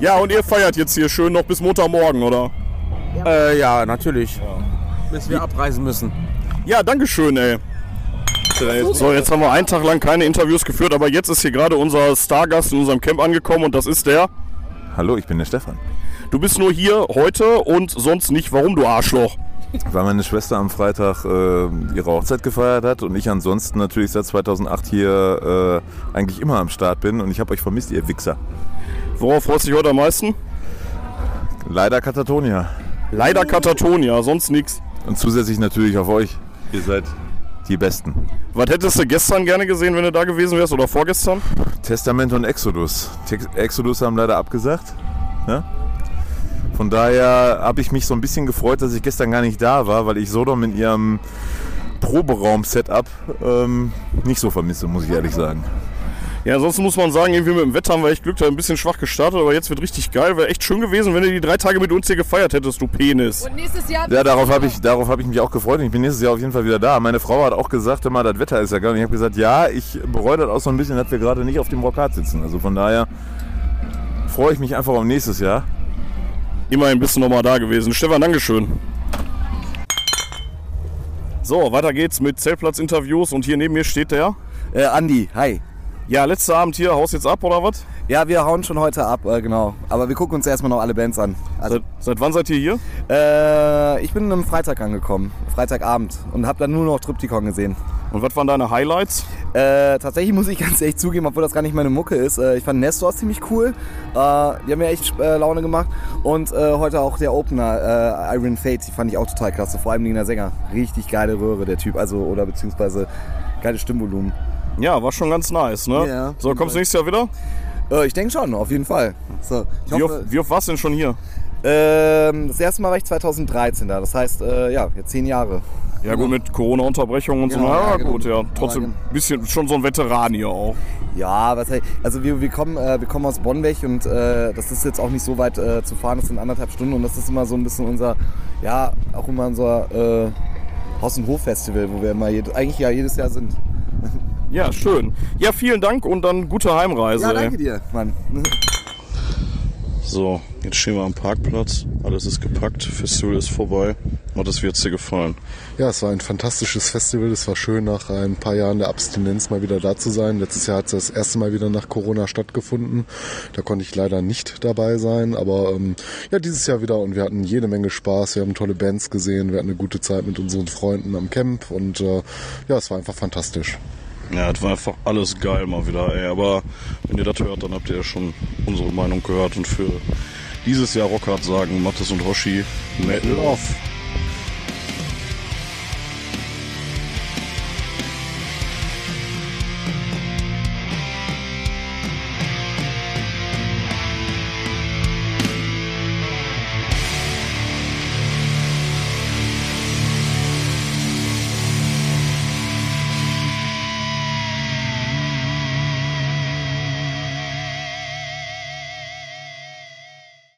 S2: Ja, und ihr feiert jetzt hier schön noch bis Montagmorgen, oder?
S9: Äh, ja, natürlich. Bis wir abreisen müssen.
S2: Ja, danke schön, ey. So, jetzt haben wir einen Tag lang keine Interviews geführt, aber jetzt ist hier gerade unser Stargast in unserem Camp angekommen und das ist der.
S10: Hallo, ich bin der Stefan.
S2: Du bist nur hier heute und sonst nicht. Warum, du Arschloch?
S10: Weil meine Schwester am Freitag äh, ihre Hochzeit gefeiert hat und ich ansonsten natürlich seit 2008 hier äh, eigentlich immer am Start bin und ich habe euch vermisst, ihr Wichser.
S2: Worauf freust du dich heute am meisten?
S10: Leider Katatonia.
S2: Leider Katatonia, sonst nichts.
S10: Und zusätzlich natürlich auf euch. Ihr seid die Besten.
S2: Was hättest du gestern gerne gesehen, wenn du da gewesen wärst oder vorgestern?
S10: Testament und Exodus. Exodus haben leider abgesagt. Ne? Von daher habe ich mich so ein bisschen gefreut, dass ich gestern gar nicht da war, weil ich Sodom in ihrem Proberaum-Setup ähm, nicht so vermisse, muss ich ehrlich sagen.
S2: Ja, ansonsten muss man sagen, irgendwie mit dem Wetter haben wir echt Glück, da ein bisschen schwach gestartet, aber jetzt wird richtig geil. Wäre echt schön gewesen, wenn du die drei Tage mit uns hier gefeiert hättest, du Penis.
S6: Und nächstes Jahr.
S10: Ja, darauf habe ich, darauf hab ich mich auch gefreut. und Ich bin nächstes Jahr auf jeden Fall wieder da. Meine Frau hat auch gesagt, immer, das Wetter ist ja geil. Und ich habe gesagt, ja, ich bereue das auch so ein bisschen, dass wir gerade nicht auf dem Rockat sitzen. Also von daher freue ich mich einfach auf nächstes Jahr.
S2: Immerhin bist du nochmal da gewesen. Stefan, Dankeschön. So, weiter geht's mit Zeltplatz-Interviews und hier neben mir steht der.
S11: Äh, Andi, hi.
S2: Ja, letzter Abend hier, haust jetzt ab oder was?
S11: Ja, wir hauen schon heute ab, äh, genau. Aber wir gucken uns erstmal noch alle Bands an. Also,
S2: Seit, seit wann seid ihr hier?
S11: äh, ich bin am Freitag angekommen, Freitagabend, und habe dann nur noch Triptychon gesehen.
S2: Und was waren deine Highlights?
S11: Äh, tatsächlich muss ich ganz ehrlich zugeben, obwohl das gar nicht meine Mucke ist. Äh, ich fand Nestor ziemlich cool. Äh, die haben mir echt äh, Laune gemacht. Und heute auch der Opener, Iron Fate, die fand ich auch total klasse. Vor allem der Sänger. Richtig geile Röhre, der Typ. Also, oder beziehungsweise geiles Stimmvolumen.
S2: Ja, war schon ganz nice, ne?
S11: Ja.
S2: So, kommst du nächstes Jahr wieder?
S11: Äh, ich denke schon, auf jeden Fall. So,
S2: Wie
S11: hoffe,
S2: oft, wie oft warst du denn schon hier?
S11: Ähm, das erste Mal war ich 2013 da. Das heißt, äh, ja, jetzt zehn Jahre.
S2: Ja gut, mit Corona-Unterbrechung und
S11: Genau,
S2: so.
S11: Ja,
S2: ja,
S11: genau.
S2: gut, ja. Trotzdem ein bisschen schon so ein Veteran hier auch.
S11: Ja, was also wir, wir, kommen, äh, wir kommen aus Bonn weg und äh, das ist jetzt auch nicht so weit äh, zu fahren, das sind anderthalb Stunden und das ist immer so ein bisschen unser, ja, auch immer unser äh, Haus- und Hof-Festival, wo wir immer jed eigentlich ja jedes Jahr sind.
S2: Ja, schön. Ja, vielen Dank und dann gute Heimreise.
S11: Ja, danke dir, Mann.
S2: So, jetzt stehen wir am Parkplatz. Alles ist gepackt. Festival ist vorbei. Und das wird dir gefallen.
S3: Ja, es war ein fantastisches Festival. Es war schön, nach ein paar Jahren der Abstinenz mal wieder da zu sein. Letztes Jahr hat es das erste Mal wieder nach Corona stattgefunden. Da konnte ich leider nicht dabei sein. Aber ähm, ja, dieses Jahr wieder und wir hatten jede Menge Spaß. Wir haben tolle Bands gesehen. Wir hatten eine gute Zeit mit unseren Freunden am Camp. Und äh, ja, es war einfach fantastisch.
S2: Ja, es war einfach alles geil mal wieder, ey. Aber wenn ihr das hört, dann habt ihr ja schon unsere Meinung gehört. Und für dieses Jahr Rockhard sagen Mattes und Hoshi, Metal off.